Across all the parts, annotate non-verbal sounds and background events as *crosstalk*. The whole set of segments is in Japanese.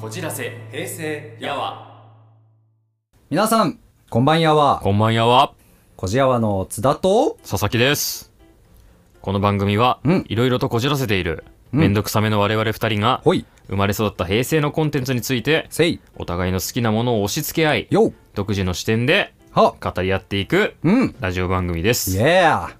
こじらせ平成やわ。皆さんこんばんやはこんばんやはこじやわの津田と佐々木です。この番組はうん。いろいろとこじらせているうん。めんどくさめの我々二人がほい。生まれ育った平成のコンテンツについてせい。お互いの好きなものを押し付け合いよ独自の視点では。語り合っていくうん。ラジオ番組です。イエーあ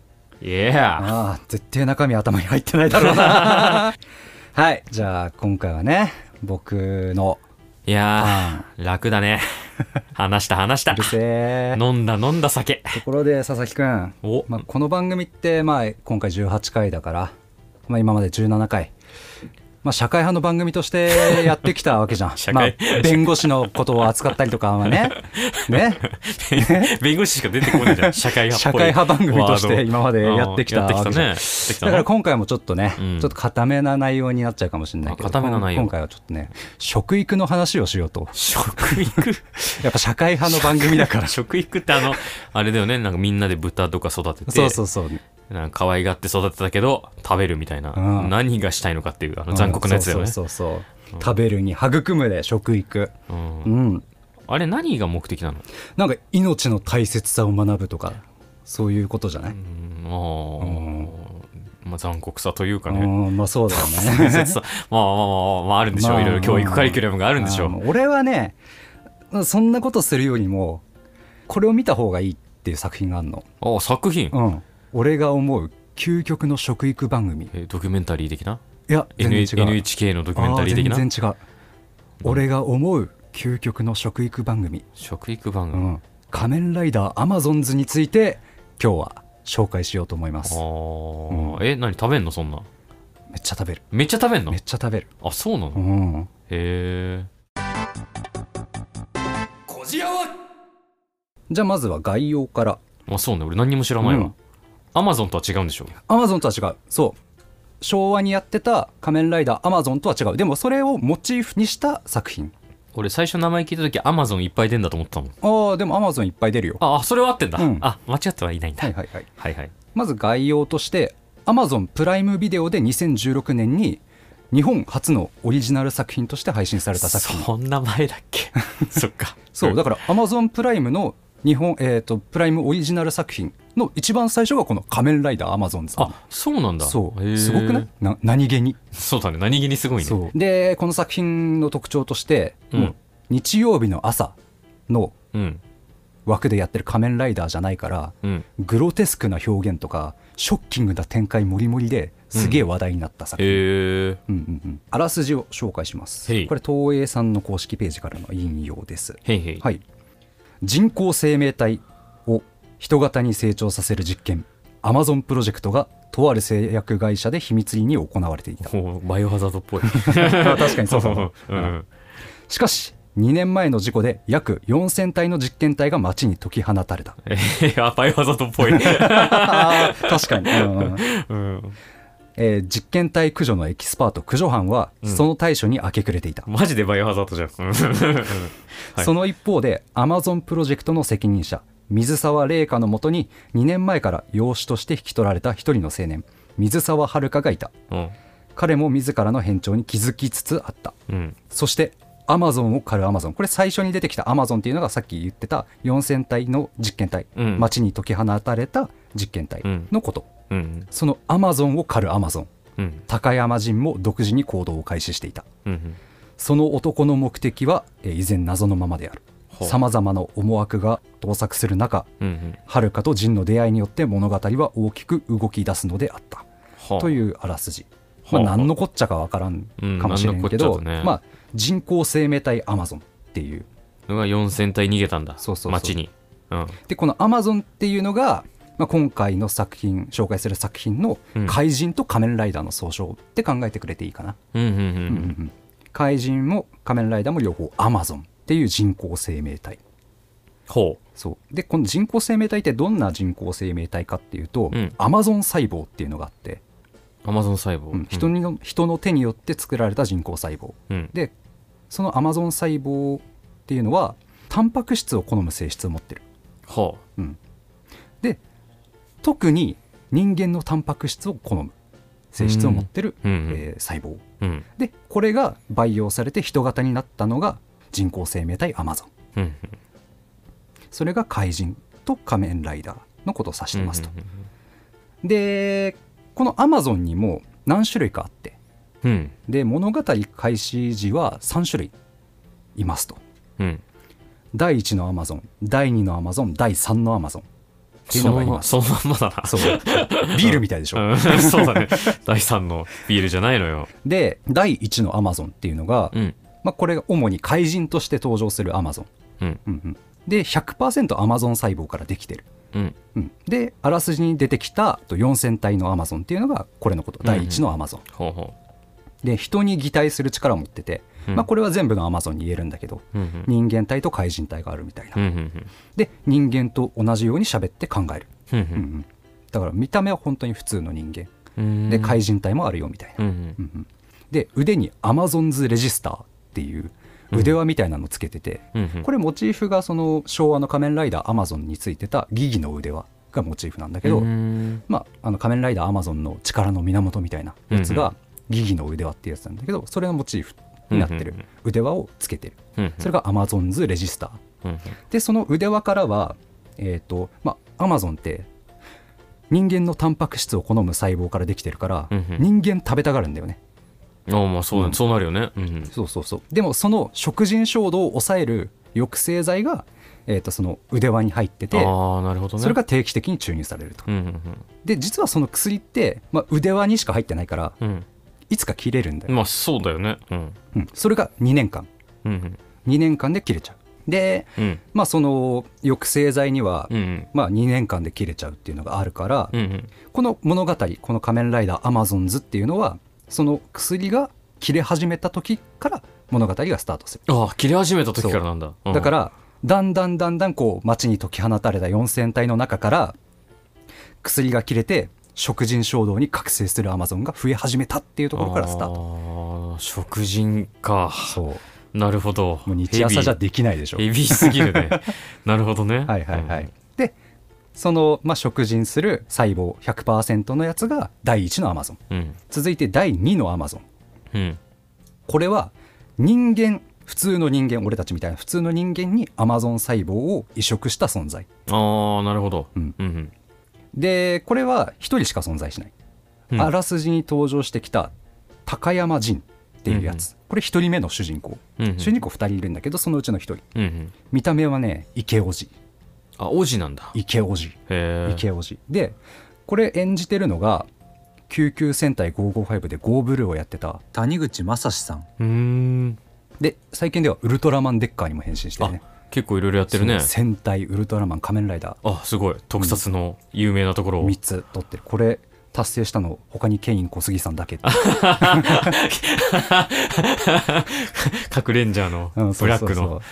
イエーあ絶対中身頭に入ってないだろうな。*laughs* はい。じゃあ今回はね僕のいやー楽だね。*laughs* 話した話した。うるせえ飲んだ飲んだ酒。ところで佐々木くん、お。まあ、この番組ってまあ今回18回だから、まあ、今まで17回まあ、社会派の番組として *laughs* やってきたわけじゃん。社まあ会、弁護士のことを扱ったりとかはね。*laughs* ね？*laughs* 弁護士しか出てこないじゃん。社会派社会派番組として今までやってきたわけじゃん。ね。だのから今回もちょっとね、うん。ちょっと固めな内容になっちゃうかもしれないけど。あ固めな内容。今回はちょっとね食育の話をしようと。食育？やっぱ社会派の番組だから。食育ってあのあれだよね。なんかみんなで豚とか育ててそうそうそう。なんか可愛がって育てたけど食べるみたいな、うん。何がしたいのかっていうあの残酷なやつだよね、そうそうそう食べるに育むで食育。うん。うん。あれ何が目的なの？なんか命の大切さを学ぶとかそういうことじゃない、うん。まあ残酷さというかうねん。まあそうだよね。まあまあまあまあ、まあ、あるんでしょう、まあいろいろ教育カリキュラムがあるんでしょう。俺はねそんなことするよりもこれを見た方がいいっていう作品があるの。あ作品、うん。俺が思う究極の食育番組。いえドキュメンタリー的な？や全 N 然違う。NHK のドキュメンタリー的な？全然違う。俺が思う究極の食育番組、食育番組、うん、仮面ライダーアマゾンズについて今日は紹介しようと思います。あー。え何食べんのそんな？めっちゃ食べる。めっちゃ食べんの？めっちゃ食べる。あそうなの、へうん。えこじやわじゃあまずは概要から。あそうね。俺何にも知らないわ、うん。アマゾンとは違うんでしょ？アマゾンとは違う。そう昭和にやってた仮面ライダーアマゾンとは違う。でもそれをモチーフにした作品。俺最初名前聞いた時アマゾンいっぱい出んだと思ってたもん。ああでもアマゾンいっぱい出るよ。ああそれは合ってんだ、うん。あ間違ってはいないんだ、はいはいはい。はいはい。まず概要としてアマゾンプライムビデオで2016年に日本初のオリジナル作品として配信された作品。そんな前だっけ？*laughs* そっか。そうだからアマゾンプライムの日本、えー、とプライムオリジナル作品の一番最初がこの「仮面ライダーアマゾンズ」あそうなんだ。そう。すごくない？な何気に。そうだね。何気にすごいね。でこの作品の特徴として、うん。日曜日の朝のうん。枠でやってる仮面ライダーじゃないからうん。グロテスクな表現とかショッキングな展開もりもりですげえ話題になった作品、へえうんうんうん。あらすじを紹介します。これ東映さんの公式ページからの引用です。はい人工生命体を人型に成長させる実験アマゾンプロジェクトがとある製薬会社で秘密裏に行われていた。おバイオハザードっぽい。*laughs* 確かにそうそ *laughs* ううん。しかし2年前の事故で約4000体の実験体が街に解き放たれた。*laughs* えー、あバイオハザードっぽい、確かに、うんうん。うん、えー実験体駆除のエキスパート駆除班はその対処に明け暮れていた、マジでバイオハザードじゃん。*laughs* その一方でアマゾンプロジェクトの責任者水澤令華のもとに2年前から養子として引き取られた一人の青年水沢遥がいた。うん。彼も自らの変調に気づきつつあった。うん。そしてアマゾンを狩るアマゾン。これ最初に出てきたアマゾンっていうのがさっき言ってた4000体の実験体、うん。街に解き放たれた実験体のこと、うん。そのアマゾンを狩るアマゾンうん。高山人も独自に行動を開始していた。うんその男の目的はえー依然謎のままである。さまざまな思惑が盗作する中うんうん。遥とジンの出会いによって物語は大きく動き出すのであった。はあというあらすじ、まあ、はあ何のこっちゃかわからんうんかもしれんけど、ねまあ、人工生命体アマゾンっていう。のが4000体逃げたんだ。そうそうそう。街に。うん。でこのアマゾンっていうのが、まあ、今回の作品紹介する作品のうん。怪人と仮面ライダーの総称って考えてくれていいかな、怪人も仮面ライダーも両方アマゾンっていう人工生命体。ほそう。でこの人工生命体ってどんな人工生命体かっていうと、うん。アマゾン細胞っていうのがあって、うアマゾン細胞。うん。人にの人の手によって作られた人工細胞。うん。でそのアマゾン細胞っていうのはタンパク質を好む性質を持ってる。ほで特に人間のタンパク質を好む。性質を持ってる、うん。うん。えー細胞。うん。でこれが培養されて人型になったのが人工生命体アマゾン。うん。それが怪人と仮面ライダーのことを指してますと、うん。でこのアマゾンにも何種類かあって。うん。で物語開始時は3種類いますと。うん。第1のアマゾン第2のアマゾン第3のアマゾンっていうそののがいます。そのまんまだな。そう。ビールみたいでしょ、うん。そうだね。第3のビールじゃないのよ。で第1のアマゾンっていうのが、うん。まあ、これが主に怪人として登場するアマゾン、うん。うんうん、で100%アマゾン細胞からできてる、うん。うん、であらすじに出てきたと4000体のアマゾンっていうのがこれのこと。第1のアマゾン、ほうほで人に擬態する力を持ってて、うんまあ、これは全部のアマゾンに言えるんだけど人間体と怪人体があるみたいな、で人間と同じように喋って考える、うんだから見た目は本当に普通の人間。うん。で怪人体もあるよみたいな、うんで腕にアマゾンズレジスターっていう腕輪みたいなのつけてて、これモチーフがその昭和の仮面ライダーアマゾンについてたギギの腕輪がモチーフなんだけど、うんまあ、あの仮面ライダーアマゾンの力の源みたいなやつがギギの腕輪っていうやつなんだけどそれのモチーフになってる。腕輪をつけてる。うんそれがアマゾンズレジスターうん。でその腕輪からはえっ、とまあアマゾンって人間のタンパク質を好む細胞からできてるから、人間食べたがるんだよね。ああまあそうだうん。そうなるよね。うんうん。そうそうそう。でもその食人衝動を抑える抑制剤が、えー、とその腕輪に入っててああなるほどね。それが定期的に注入されると。で実はその薬って、まあ、腕輪にしか入ってないからうんいつか切れるんだよ、うんまあそうだよね。うん。うん、それが2年間。うん2年間で切れちゃう。でうん。まあその抑制剤には、うんうん。まあ、2年間で切れちゃうっていうのがあるから、うんうん。この物語この「仮面ライダーアマゾンズ」っていうのはその薬が切れ始めた時から物語がスタートする。ああ切れ始めた時からなんだ。う。ん。だからだんだんだんだんこう街に解き放たれた4,000体の中から薬が切れて食人衝動に覚醒するアマゾンが増え始めたっていうところからスタート。ト食人か。そう。なるほど。もう日朝じゃできないでしょ。ヘビー。すぎるね。*laughs* なるほどね。はいはいはい、でその、まあ、食人する細胞100%のやつが第1のアマゾン。うん。続いて第2のアマゾン。うん。これは人間普通の人間俺たちみたいな普通の人間にアマゾン細胞を移植した存在。ああなるほど。うん。うんうんでこれは1人しか存在しない、うん。あらすじに登場してきた高山仁っていうやつ、これ1人目の主人公、うんうん。主人公2人いるんだけどそのうちの1人。うんうん。見た目はね池叔父あ王子なんだ。池叔父へえ池叔父でこれ演じてるのが救急戦隊555でゴーブルーをやってた谷口正史さん。うーん。で最近ではウルトラマンデッカーにも変身してるね結構いろいろやってるね。戦隊ウルトラマン仮面ライダあすごい。特撮の有名なところーを3つ取ってる。これ達成したの他にケイン小杉さんだけ。*laughs* 核レンジャーのうんブラックの。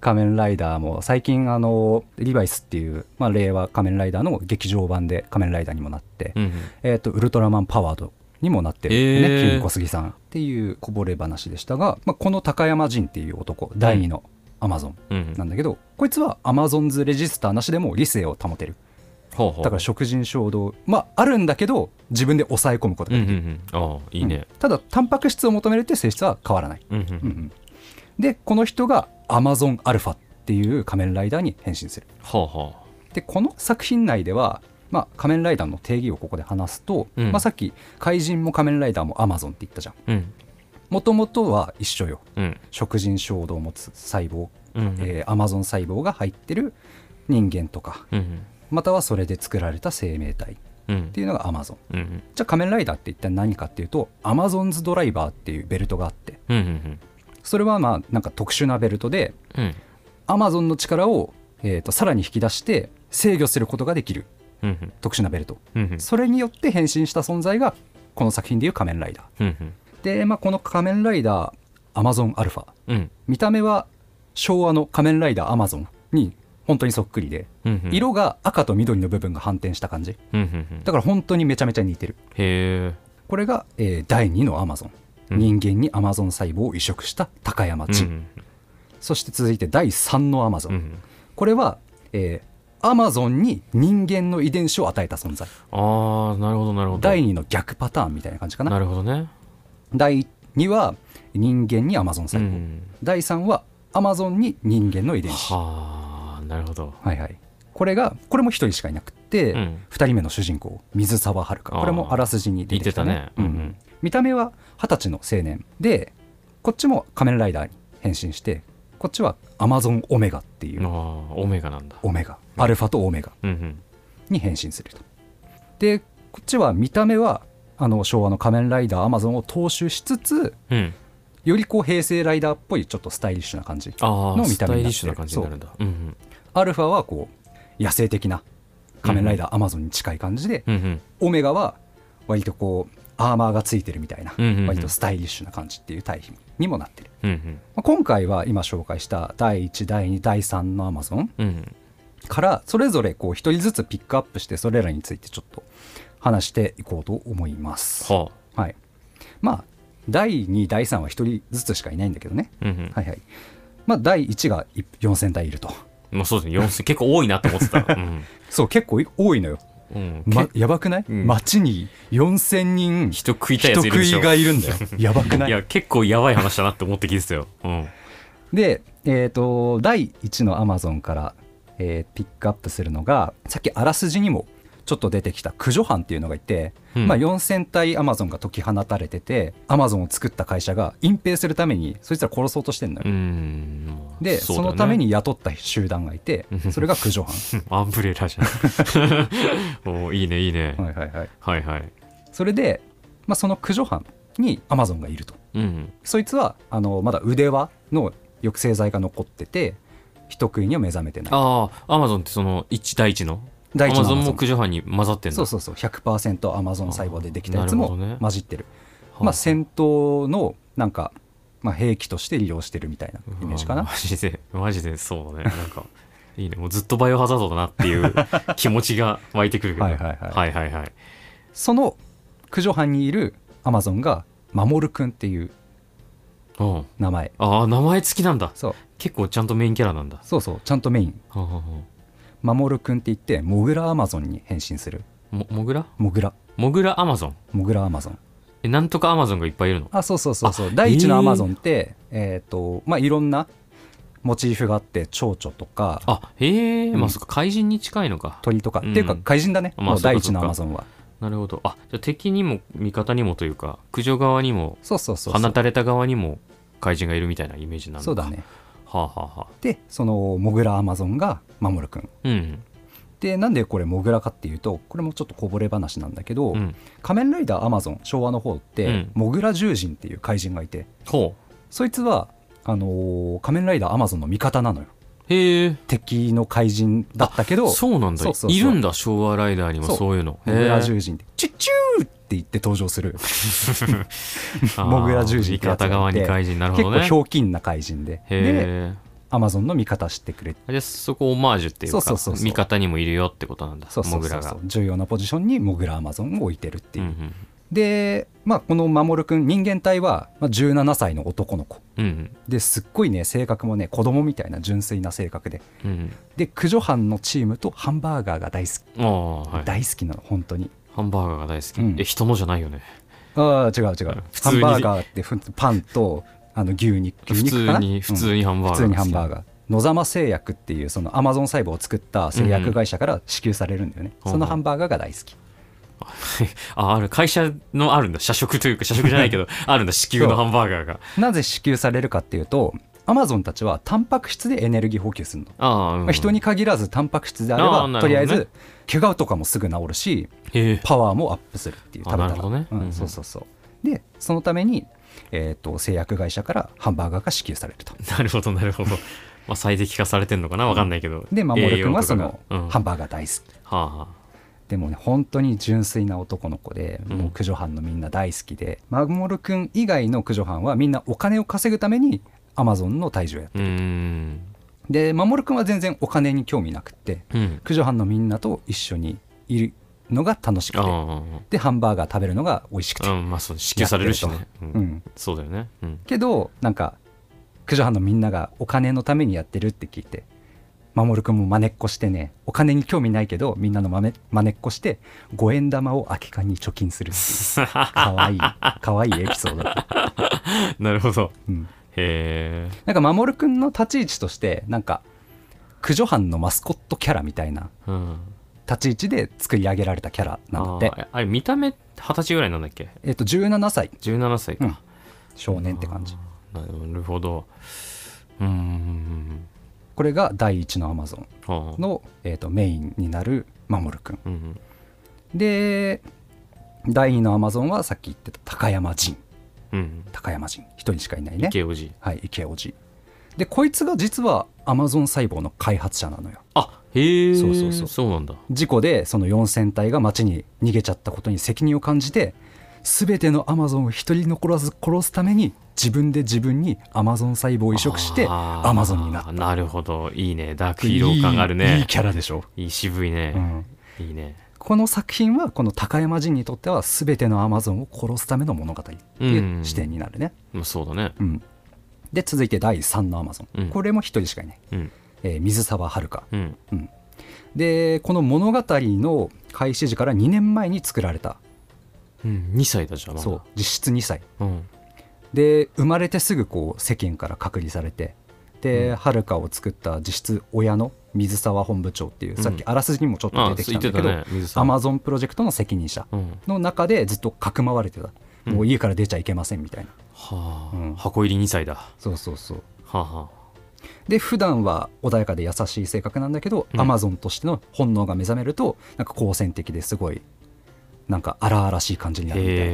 仮面ライダーも最近あのリバイスっていう、まあ、令和仮面ライダーの劇場版で仮面ライダーにもなって、うんうん。えー、とウルトラマンパワードにもなってる、ねえー。ケイン小杉さん。っていうこぼれ話でしたが、まあ、この高山仁っていう男第二のアマゾンうん。なんだけど、こいつはアマゾンズレジスターなしでも理性を保てる。ほうほう。だから食人衝動。まああるんだけど自分で抑え込むことうんうんができる、うんああいいね。うん。ただタンパク質を求めるって性質は変わらない、うんうんうん。うんでこの人がアマゾンアルファっていう仮面ライダーに変身する。はあはでこの作品内では、まあ、仮面ライダーの定義をここで話すと、うん。まあ、さっき怪人も仮面ライダーもアマゾンって言ったじゃん。あうんもともとは一緒よ。うん。食人衝動を持つ細胞、うんうん。えーアマゾン細胞が入ってる人間とかうんまたはそれで作られた生命体っうんていうのがアマゾン。うん。じゃあ仮面ライダーって一体何かっていうとアマゾンズドライバーっていうベルトがあって。うんうんそれはまあなんか特殊なベルトでうん。アマゾンの力を、えー、とさらに引き出して制御することができる。特殊なベルト。それによって変身した存在がこの作品でいう仮面ライダーで、まあ、この仮面ライダーアマゾンアルファうん。見た目は昭和の仮面ライダーアマゾンに本当にそっくりで。うんうん。色が赤と緑の部分が反転した感じ。うんうんうん。だから本当にめちゃめちゃ似てる。へえこれが、えー第2のアマゾンうん。人間にアマゾン細胞を移植した高山地、うんそして続いて第3のアマゾン、うん。これは、えーアマゾンに人間の遺伝子を与えた存在。ああなるほどなるほど。第2の逆パターンみたいな感じかな。なるほどね第2は人間にアマゾンう細胞、ん。第3はアマゾンに人間の遺伝子。はあなるほど。はいはい。これがこれも1人しかいなくって、うん。2人目の主人公水沢遥。これもあらすじに出てきたね。ね。うんうん。見た目は二十歳の青年でこっちも仮面ライダーに変身してこっちはアマゾンオメガっていうああオメガなんだ。オメガ。アルファとオメガに変身すると。でこっちは見た目はあの昭和の仮面ライダーアマゾンを踏襲しつつうん。よりこう平成ライダーっぽいちょっとスタイリッシュな感じあの見た目になってるアルファはこう野生的な仮面ライダーアマゾンに近い感じで、うんうん。オメガは割とこうアーマーがついてるみたいな、割とスタイリッシュな感じっていう対比にもなってる、うんうん。まあ今回は今紹介した第1第2第3のアマゾンうん。からそれぞれこう一人ずつピックアップしてそれらについてちょっと話していこうと思います。はあ。はい、まあ第2第3は一人ずつしかいないんだけどね、うんうん。はいはい。まあ、第1が4000体いると。まあそうですね。4000結構多いなと思ってた。*laughs* うん。そう結構多いのよ、うん。まけ、やばくない、うん。街に4000人人食いたい人食いやついるでしょ。がいるんだよ。やばくない？いや結構やばい話だなって思って聞いてたよ。うん。で、えー、と第1のアマゾンから、えーピックアップするのがさっきあらすじにもちょっと出てきた駆除班っていうのがいて、うん。まあ、4000体アマゾンが解き放たれててアマゾンを作った会社が隠蔽するためにそいつら殺そうとしてんのよ、うん。でね。のために雇った集団がいてそれが駆除班アンブレラじゃん。*laughs* おいいねいいね。はいはいはい。はいはい。それで、まあ、その駆除班にアマゾンがいると。うん。そいつはあのまだ腕輪の抑制剤が残ってて人食いには目覚めてない。ああアマゾンってその1第1の？第一のアマゾンも駆除班に混ざってんだ。そうそうそう。100%アマゾン細胞でできたやつも混じってる。はあまあ。戦闘のなんか、まあ、兵器として利用してるみたいなイメージかな。マジでマジでそうだね。なんか *laughs* いいね。もうずっとバイオハザードだなっていう *laughs* 気持ちが湧いてくるけど。はいはいはい。はいはいはい。その駆除班にいるアマゾンが守くんっていううん。名前。ああ名前付きなんだ。そう。結構ちゃんとメインキャラなんだ。そうそう。ちゃんとメイン。はあはあは守くんって言ってモグラアマゾンに変身する。あもモグラ？モグラ。モグラアマゾン？モグラアマゾン。えなんとかアマゾンがいっぱいいるの？あそうそうそうそう。あ第一のアマゾンってえっ、とまあいろんなモチーフがあって蝶々とか。あへえ、うん。まあそっか。怪人に近いのか。鳥とか、うんっていうか怪人だね、まあ第一のアマゾンは。なるほど。あじゃあ敵にも味方にもというか駆除側にもそうそうそうそう。放たれた側にも怪人がいるみたいなイメージなのかそうだねはあはあはあ。でそのモグラアマゾンが守くんうん。でなんでこれモグラかっていうとこれもちょっとこぼれ話なんだけど、うん。仮面ライダーアマゾン昭和の方って、うん。モグラ獣人っていう怪人がいて。ほそいつはあのー仮面ライダーアマゾンの味方なのよ。うへえ。敵の怪人だったけど。そうなんだ。そうそうそう。いるんだ昭和ライダーにもそういうの。モグラへ獣人って。チュッチューって言って登場する。*laughs* えモグラ獣人味ってやつがいて方側に怪人。なるほ結構ひょうきんな怪人ででへアマゾンの味方してくれて。そこオマージュっていうかそうそうそうそう。味方にもいるよってことなんだそうそうそうモグラが。そう重要なポジションにモグラアマゾンを置いてるっていう、うんうんで、まあ、この守くん人間体はまあ17歳の男の子。うんですっごいね性格もね子供みたいな純粋な性格で。うんうん。で駆除班のチームとハンバーガーが大好き、はい。大好きなの本当にハンバーガーが大好き、うん。え人のじゃないよね。ああ違う違う。ハンバーガーってふパンとあの牛肉普牛肉かな？通に普通にハンバーガー。普通にハンーバーガー。野様製薬っていうそのアマゾン細胞を作った製薬会社から支給されるんだよね、うん。そのハンバーガーが大好き、*laughs* あある会社のあるんだ。社食というか社食じゃないけど *laughs* あるんだ。支給のハンバーガーが。なぜ支給されるかっていうとアマゾンたちはタンパク質でエネルギー補給するの、ああ、うん。まあ人に限らずタンパク質であればね。とりあえず怪我とかもすぐ治るしパワーもアップするっていうあ食べたらなるほどね。うんうん。うんそうそうそう。でそのために、えー、と製薬会社からハンバーガーが支給されると。*laughs* なるほどなるほど。まあ最適化されてんのかな？わかんないけど。で守君はそのうん。ハンバーガー大好き、はあはでもね本当に純粋な男の子で、うん。もう駆除班のみんな大好きで。守君以外の駆除班はみんなお金を稼ぐためにアマゾンの退治をやってあうーん。で守君は全然お金に興味なくってうん。駆除班のみんなと一緒にいるのが楽しくてでハンバーガー食べるのが美味しくて、うんまあそう支給されるしね。ううん。ん、そうだよね。うん。けどなんか駆除班のみんながお金のためにやってるって聞いて守君も真似っこしてねお金に興味ないけどみんなのまめ真似っこして5円玉を空き缶に貯金するっていう。*laughs* かわいい。かわいいエピソードだった、*laughs* なるほど。うん、へえなんか守君の立ち位置としてなんか駆除班のマスコットキャラみたいなうん。立ち位置で作り上げられたキャラなんだって。あれ見た目二十歳ぐらいなんだっけ？えっと17歳。17歳か、うん。少年って感じ。なるほど。うん。うんこれが第一のアマゾンの、えー、とメインになる守君。うんうん。で第2のアマゾンはさっき言ってた高山仁うん。高山仁一人しかいないね。池おじはい池叔父でこいつが実はアマゾン細胞の開発者なのよ。あへえそうそうそう。そうなんだ。事故でその4000体が町に逃げちゃったことに責任を感じて全てのアマゾンを一人残らず殺すために自分で自分にアマゾン細胞を移植してアマゾンになった。なるほど。いいね。ダークヒーロー感あるね。いいいいキャラでしょ、いい渋いね、うん、いいねこの作品はこの高山仁にとっては全てのアマゾンを殺すための物語っていう視点になるね、まあそうだね。うん。で続いて第3のアマゾン、うん。これも一人しかいない、うん。えー水沢遥うん。でこの物語の開始時から2年前に作られた、うん2歳だじゃんそう実質2歳。うん。で生まれてすぐこう世間から隔離されてで、うん。遥を作った実質親の水沢本部長っていう、うん。さっきあらすじにもちょっとあ出てきたんだけど、アマゾンプロジェクトの責任者うん。の中でずっとかくまわれてた、うん。もう家から出ちゃいけませんみたいな。はあ、うん。箱入り2歳だ。はそうそうそう。あはで普段は穏やかで優しい性格なんだけど、うん。アマゾンとしての本能が目覚めるとなんか好戦的ですごいなんか荒々しい感じにあなるみたい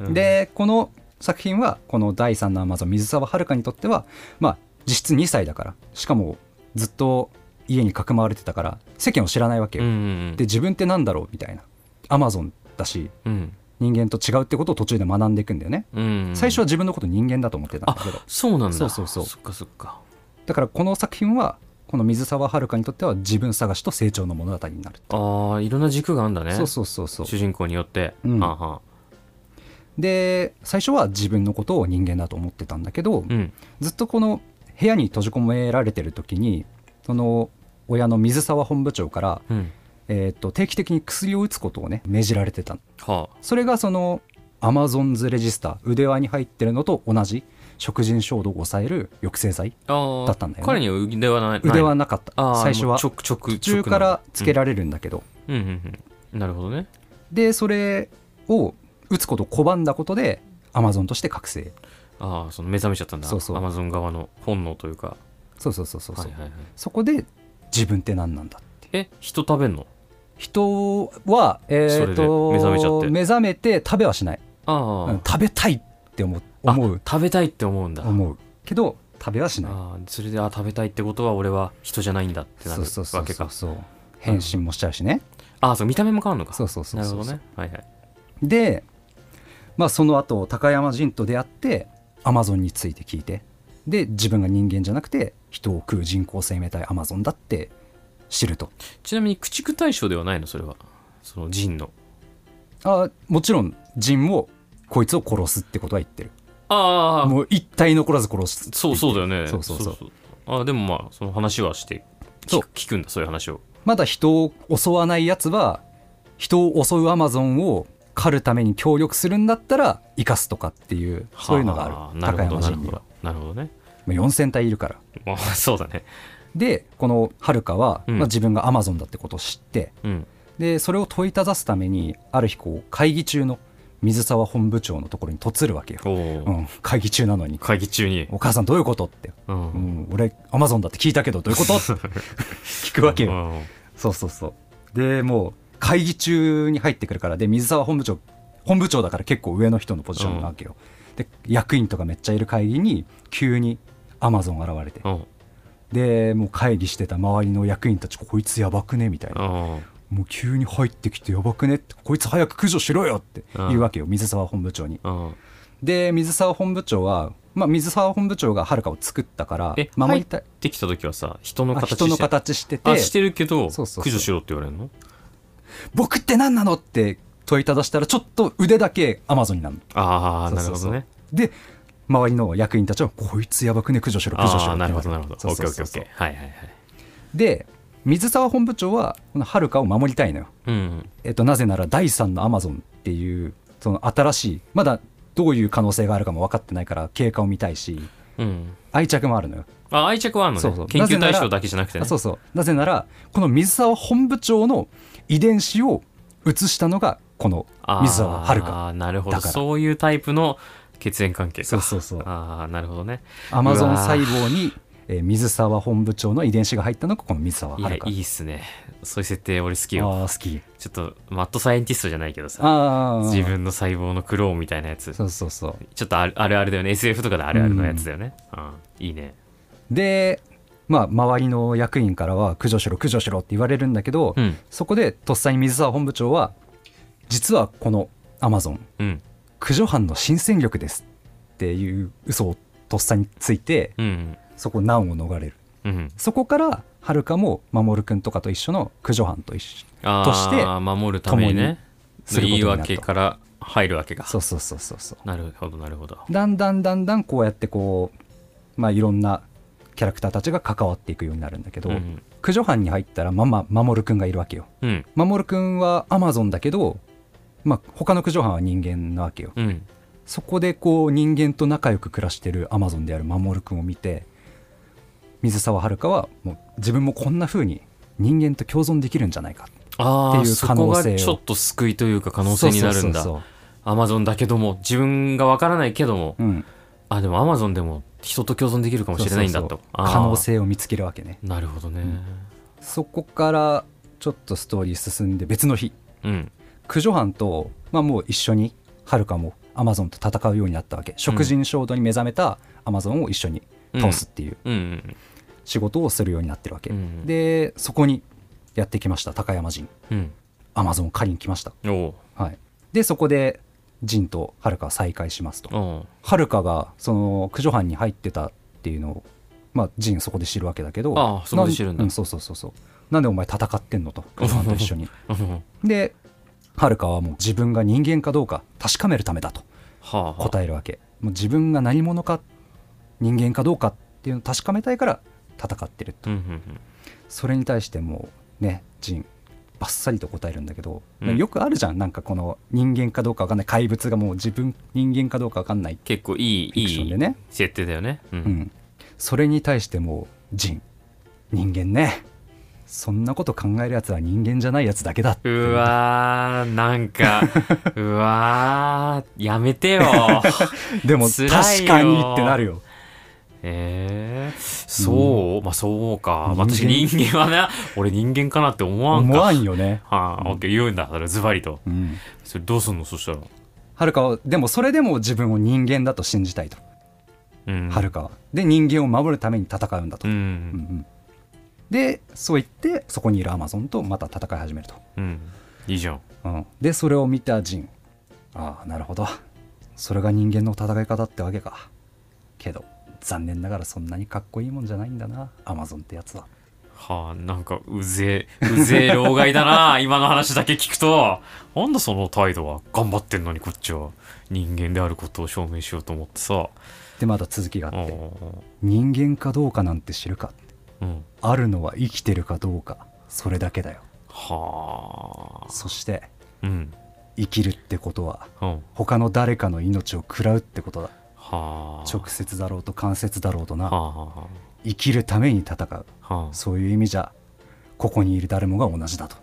な。うん、でこの作品はこの第3のアマゾン水沢遥にとってはまあ実質2歳だからしかもずっと家にかくまわれてたから世間を知らないわけよ、うんうんで自分ってなんだろうみたいな。アマゾンだしうん。人間と違うってことを途中で学んでいくんだよね、うん最初は自分のこと人間だと思ってたんだけど。そうなんだ。そうそうそう。そっかそっか。だからこの作品はこの水沢遥にとっては自分探しと成長の物語になる、ああいろんな軸があるんだね。そうそうそうそう。主人公によって、うん。はあはあで最初は自分のことを人間だと思ってたんだけど、うん。ずっとこの部屋に閉じ込められてる時にその親の水沢本部長から、うん。えー、と定期的に薬を打つことをね命じられてたの。はそれがそのアマゾンズレジスター腕輪に入ってるのと同じ食人衝動を抑える抑制剤あああだったんだよね。彼には腕はない。腕輪なかった。最初は途中からつけられるんだけど、うん。うんうんうん。なるほどね。でそれを打つことを拒んだことでアマゾンとして覚醒。ああその目覚めちゃったんだ。そうそう。アマゾン側の本能というか。そうそうそうそうはいはい。そこで自分って何なんだえ人食べんの？人は、えー、と目覚めちゃって。目覚めて食べはしない、ああ、うん食べたいって思う。思う。あ食べたいって思うんだ。思う。けど食べはしない。ああそれであ食べたいってことは俺は人じゃないんだってなるそうそうそうわけか。そう。そう変身もしちゃうしね、ああそう見た目も変わるのか。そうそうそうそうなるほどね。はいはい。で、まあ、その後高山仁と出会ってアマゾンについて聞いて。で自分が人間じゃなくて人を食う人工生命体アマゾンだって知ると。ちなみに駆逐対象ではないの？それは。そのジンの。あもちろん仁もこいつを殺すってことは言ってる。ああ。もう一体残らず殺すそうそうだよね。そうそうそう。ああでもまあその話はしてそう。聞く聞くんだそういう話を。まだ人を襲わないやつは人を襲うアマゾンを狩るために協力するんだったら生かすとかっていうそういうのがある。はなるほどなるほ高山仁にはどなるほどね。まあ4000体いるから。まあそうだね。でこのはるかは、うん。まあ、自分がアマゾンだってことを知ってうん。でそれを問いただすためにある日こう会議中の水沢本部長のところに嫁るわけよ、おお、うん、会議中なのに。会議中に「お母さんどういうこと?」って「うん。うん、俺アマゾンだって聞いたけどどういうこと?」って聞くわけよ。うん。そうそうそう。でもう会議中に入ってくるからで水沢本部長本部長だから結構上の人のポジションなわけよ、で役員とかめっちゃいる会議に急にアマゾン現れて。うん。でもう会議してた周りの役員たちこいつやばくねみたいな。うん。もう急に入ってきてやばくねってこいつ早く駆除しろよって言うわけよ水沢本部長に。うん。で水沢本部長は、まあ、水沢本部長がはるかを作ったからえ守りたい、できた時はさ人のあ形して人の形しててあしてるけど駆除しろって言われるの？僕って何なのって問いただしたらちょっと腕だけアマゾンになるの。ああなるほどね。で周りの役員たちはこいつやばくね駆除しろ駆除しろなるほどなるほど。オッケーオッケーオッケー。そうそうそうそうはいはいはい。で水沢本部長はこの遥かを守りたいのよ、うんえっと、なぜなら第3のアマゾンっていうその新しいまだどういう可能性があるかも分かってないから経過を見たいしうん。愛着もあるのよ。あ愛着はあるのね。そうそう。研究対象だけじゃなくてね。あそうそう。なぜならこの水沢本部長の遺伝子を移したのがこの水沢遥かああなるほど。そういうタイプの血縁関係か。そうそうそう。ああなるほどね。アマゾン細胞に、えー水沢本部長の遺伝子が入ったのがこの水沢遥か。いいっすね。そういう設定俺好きよ。ああ好き。ちょっとマッドサイエンティストじゃないけどさ。自分の細胞のクローンみたいなやつ。そうそうそう。ちょっとあるあるあるだよね。SF とかであるあるのやつだよね。うん。いいね。でまあ周りの役員からは駆除しろ駆除しろって言われるんだけど、うん。そこでとっさに水沢本部長は実はこのアマゾンうん駆除班の新戦力ですっていう嘘をとっさについてうん。そこ難を逃れる。うん。そこからはるかも守くんとかと一緒の駆除班と一緒あとしてあ守るためにね。言い訳から入るわけかそうそうそうそうそう。なるほどなるほど。だんだんだんだんこうやってこうまあいろんなキャラクターたちが関わっていくようになるんだけど、うん。駆除班に入ったらママ守くんがいるわけよ。うん。守くんはアマゾンだけどまあ他の駆除班は人間なわけよ。うん。そこでこう人間と仲良く暮らしてるアマゾンである守くんを見て水沢遥はもう自分もこんな風に人間と共存できるんじゃないかああっていう可能性を。ちょっと救いというか可能性になるんだ。アマゾンだけども自分がわからないけどもそううん。あでもアマゾンでも人と共存できるかもしれないんだと。可能性を見つけるわけね。なるほどね。そこからちょっとストーリー進んで別の日。うん駆除班と、まあ、もう一緒にはるかもアマゾンと戦うようになったわけ。食人衝動に目覚めたアマゾンを一緒に倒すっていう仕事をするようになってるわけ、うんでそこにやってきました高山人うん。アマゾンを借りに来ました、はい、でそこでジンとはるかは再会しますと。はるかがその駆除班に入ってたっていうのをまあジンそこで知るわけだけどああそこで知るんだ。うそうそうそうそう。なんでお前戦ってんのと駆除班と一緒に。うん。ではるかはもう自分が人間かどうか確かめるためだとはあはあ。答えるわけ。もう自分が何者か人間かどうかっていうのを確かめたいから戦ってると。うんうんそれに対してもうねジンバッサリと答えるんだけど、うん。よくあるじゃん。なんかこの人間かどうか分かんない怪物がもう自分人間かどうか分かんない結構いいフィクションいいでね。設定だよね。ううんん、それに対してもうジン。人間ねそんなこと考えるやつは人間じゃないやつだけだうわーなんか *laughs* うわーやめてよ。*laughs* でも確かにってなるよ。えー、そう、まあそうか。人間。私人間はね俺人間かなって思わんか。思わんよね。はあ、オッケー言うんだそれズバリと。うん。それどうすんのそしたら？はるかはでもそれでも自分を人間だと信じたいと。うん。はるかは。で人間を守るために戦うんだと、ううんんうんでそう言ってそこにいるアマゾンとまた戦い始めると、うん。いいじゃんうん、でそれを見たジン。ああなるほど。それが人間の戦い方ってわけか。けど残念ながらそんなにかっこいいもんじゃないんだなアマゾンってやつは。はあなんかうぜえうぜえ老害だな *laughs* 今の話だけ聞くと。なんだその態度は。頑張ってんのにこっちは。人間であることを証明しようと思ってさ。でまだ続きがあって。お人間かどうかなんて知るか。うんあるのは生きてるかどうかそれだけだよ。はあ。そしてうん。生きるってことはうん。他の誰かの命を食らうってことだ。はあ。直接だろうと間接だろうとな。はあは生きるために戦う。あはあ。そういう意味じゃここにいる誰もが同じだと。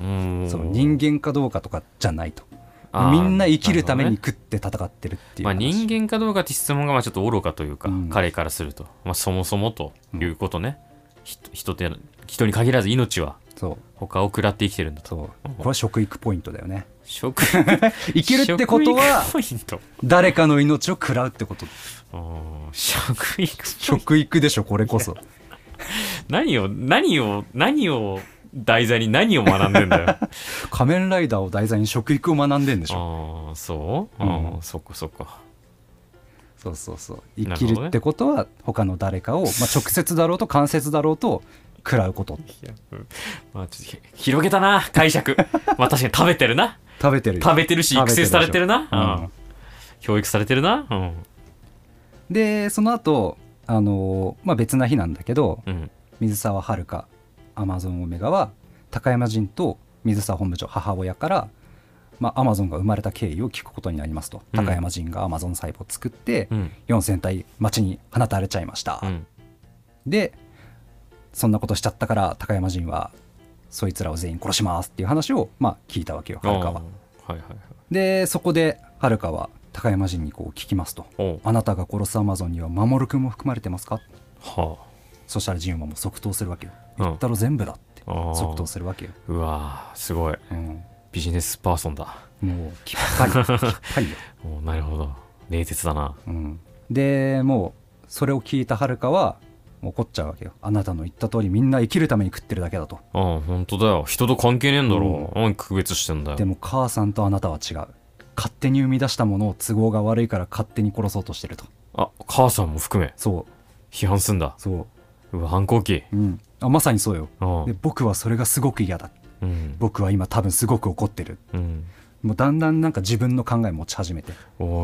うん。そう人間かどうかとかじゃないとみんな生きるために食って戦ってるっていうまあ、話人間かどうかって質問がまあちょっと愚かというか、うん。彼からすると、まあ、そもそもということね、ひ人で人に限らず命はそう。他を食らって生きてるんだと。これは食育ポイントだよね。食 *laughs* 生きるってことは誰かの命を食らうってこと。うん。食育食育でしょこれこそ。何を何を何を題材に何を学んでんだよ。*laughs* 仮面ライダーを題材に食育を学んでんでしょ。ああそう、うん。そっかそっか。そうそうそう。生きるってことは他の誰かを、まあ、直接だろうと間接だろうと食らうこと。*laughs* まあ広げたな解釈。*laughs* まあ確かに食べてるな。食べてるよ。食べてるし育成されてるな、食べてるでしょうん。教育されてるな。うん。でその後あのーまあ別な日なんだけどうん。水沢遥アマゾンオメガは高山人と水沢本部長母親から、まあ、アマゾンが生まれた経緯を聞くことになりますと、うん。高山人がアマゾン細胞を作って、うん。4000体町に放たれちゃいました、うん。でそんなことしちゃったから高山人はそいつらを全員殺しますっていう話を、まあ、聞いたわけよ遥は。あーはいはいはい。でそこで遥は高山人にこう聞きますと。おう「あなたが殺すアマゾンには守君も含まれてますか?」はそしたらジンはもう即答するわけよ。うん。言ったら全部だって。即答するわけよ、あうわーすごい。うん、ビジネスパーソンだ。もうきっぱり *laughs* きっぱりよ、おなるほど。冷徹だな。うん、でもうそれを聞いた遥はもう怒っちゃうわけよ。あなたの言った通りみんな生きるために食ってるだけだと。うん本当だよ。人と関係ねえんだろ何区別してんだよ。でも母さんとあなたは違う。勝手に生み出したものを都合が悪いから勝手に殺そうとしてると。あ母さんも含め。そう。批判すんだ。そうわ反抗期。う、うん、あまさにそうよ。うん。で僕はそれがすごく嫌だ。うん。僕は今多分すごく怒ってる。うん。もうだんだんなんか自分の考え持ち始めて。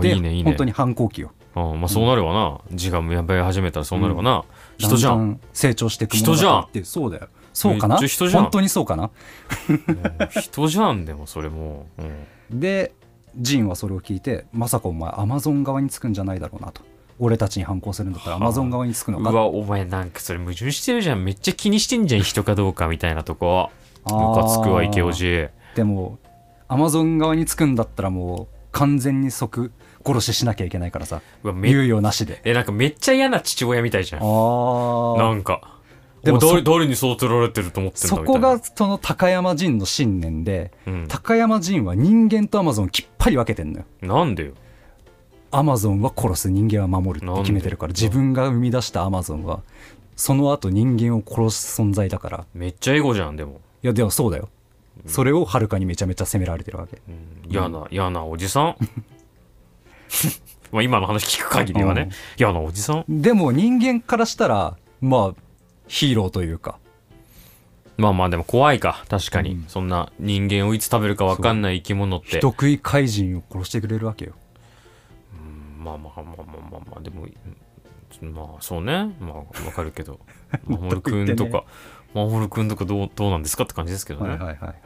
でいいねいいね。本当に反抗期よ。うん。まあそうなるわな。字がやばい始めたらそうなるわな。人じゃん。だんだん成長していくものだってそう。だよそうかな。本当にそうかな。うん。*laughs* 人じゃんでもそれも。ううん。でジンはそれを聞いてまさかお前アマゾン側につくんじゃないだろうなと俺たちに反抗するんだったらアマゾン側につくのか？うわお前なんかそれ矛盾してるじゃん。めっちゃ気にしてんじゃん人かどうかみたいなとこ。ムカつくわ池おじでもアマゾン側につくんだったらもう完全に即殺ししなきゃいけないからさ。猶予なしで。えなんかめっちゃ嫌な父親みたいじゃん。ああなんか。でも誰誰にそう取られてると思ってんだそみたいな。こがその高山仁の信念で、うん。高山仁は人間とアマゾンをきっぱり分けてんのよ。なんでよアマゾンは殺す。人間は守るって決めてるから。自分が生み出したアマゾンはその後人間を殺す存在だから。めっちゃエゴじゃんでも、いやでもそうだよ。それをはるかにめちゃめちゃ責められてるわけ。うん、嫌な嫌なおじさん？*laughs* まあ今の話聞く限りはうん。ね嫌なおじさん？でも人間からしたらまあヒーローというか。まあまあでも怖いか。確かに、うん。そんな人間をいつ食べるか分かんない生き物って。人食い怪人を殺してくれるわけよまあまあまあまあまあまあでもうんまあそうね。まあわかるけど。*laughs* 守くんとか。守くんとかどうどうなんですかって感じですけどね、はいはいはいはい。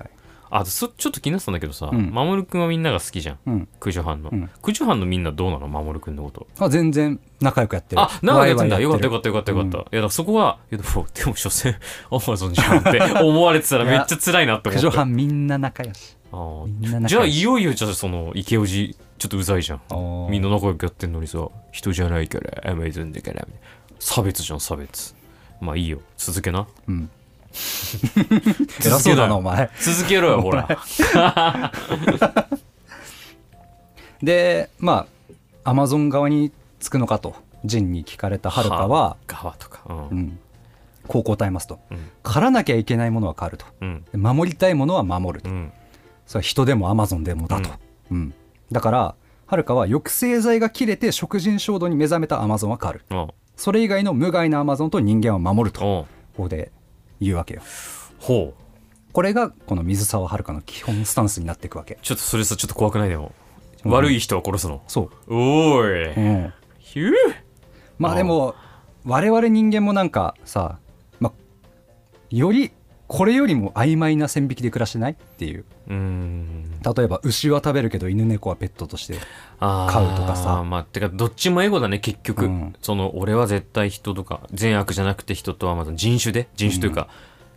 あそちょっと気になってたんだけどさ、うん。守くんはみんなが好きじゃん。うん。九条藩の、うん。九条藩のみんなどうなの？守くんのこと。あ全然仲良くやってる。あなんかやってんだ。よかったよかったよかったよかった、いやだからそこはいやでもでも所詮アマゾンじゃんって思われてたらめっちゃ辛いなって思って九条藩みんな仲良し。あじゃあいよいよじゃあその池おじちょっとうざいじゃん。みんな仲良くやってんのにさ人じゃないからアマゾンだから差別じゃん差別。まあいいよ。続けな。うん。*laughs* 偉そうだなお前。続けろよほら。でまあアマゾン側につくのかと。ジンに聞かれたはるかは、側とか。うん。うん、こう答えますと。うん。狩らなきゃいけないものは狩ると。うん。で守りたいものは守ると。うん。それは人でもアマゾンでもだと、うんだからはるかは抑制剤が切れて食人衝動に目覚めたアマゾンは狩る。あそれ以外の無害なアマゾンと人間は守るとここで言うわけよ。ほう。これがこの水沢遥の基本スタンスになっていくわけ。ちょっとそれさちょっと怖くないでも、うん悪い人は殺すの。そおう、ーい、うん、ヒュー。まあでも我々人間もなんかさ、まあ、よりこれよりも曖昧な線引きで暮らしてないっていう。うーん。例えば牛は食べるけど犬猫はペットとして飼うとかさ。まあてかどっちもエゴだね結局、うん。その俺は絶対人とか善悪じゃなくて人とはまず人種で人種というか、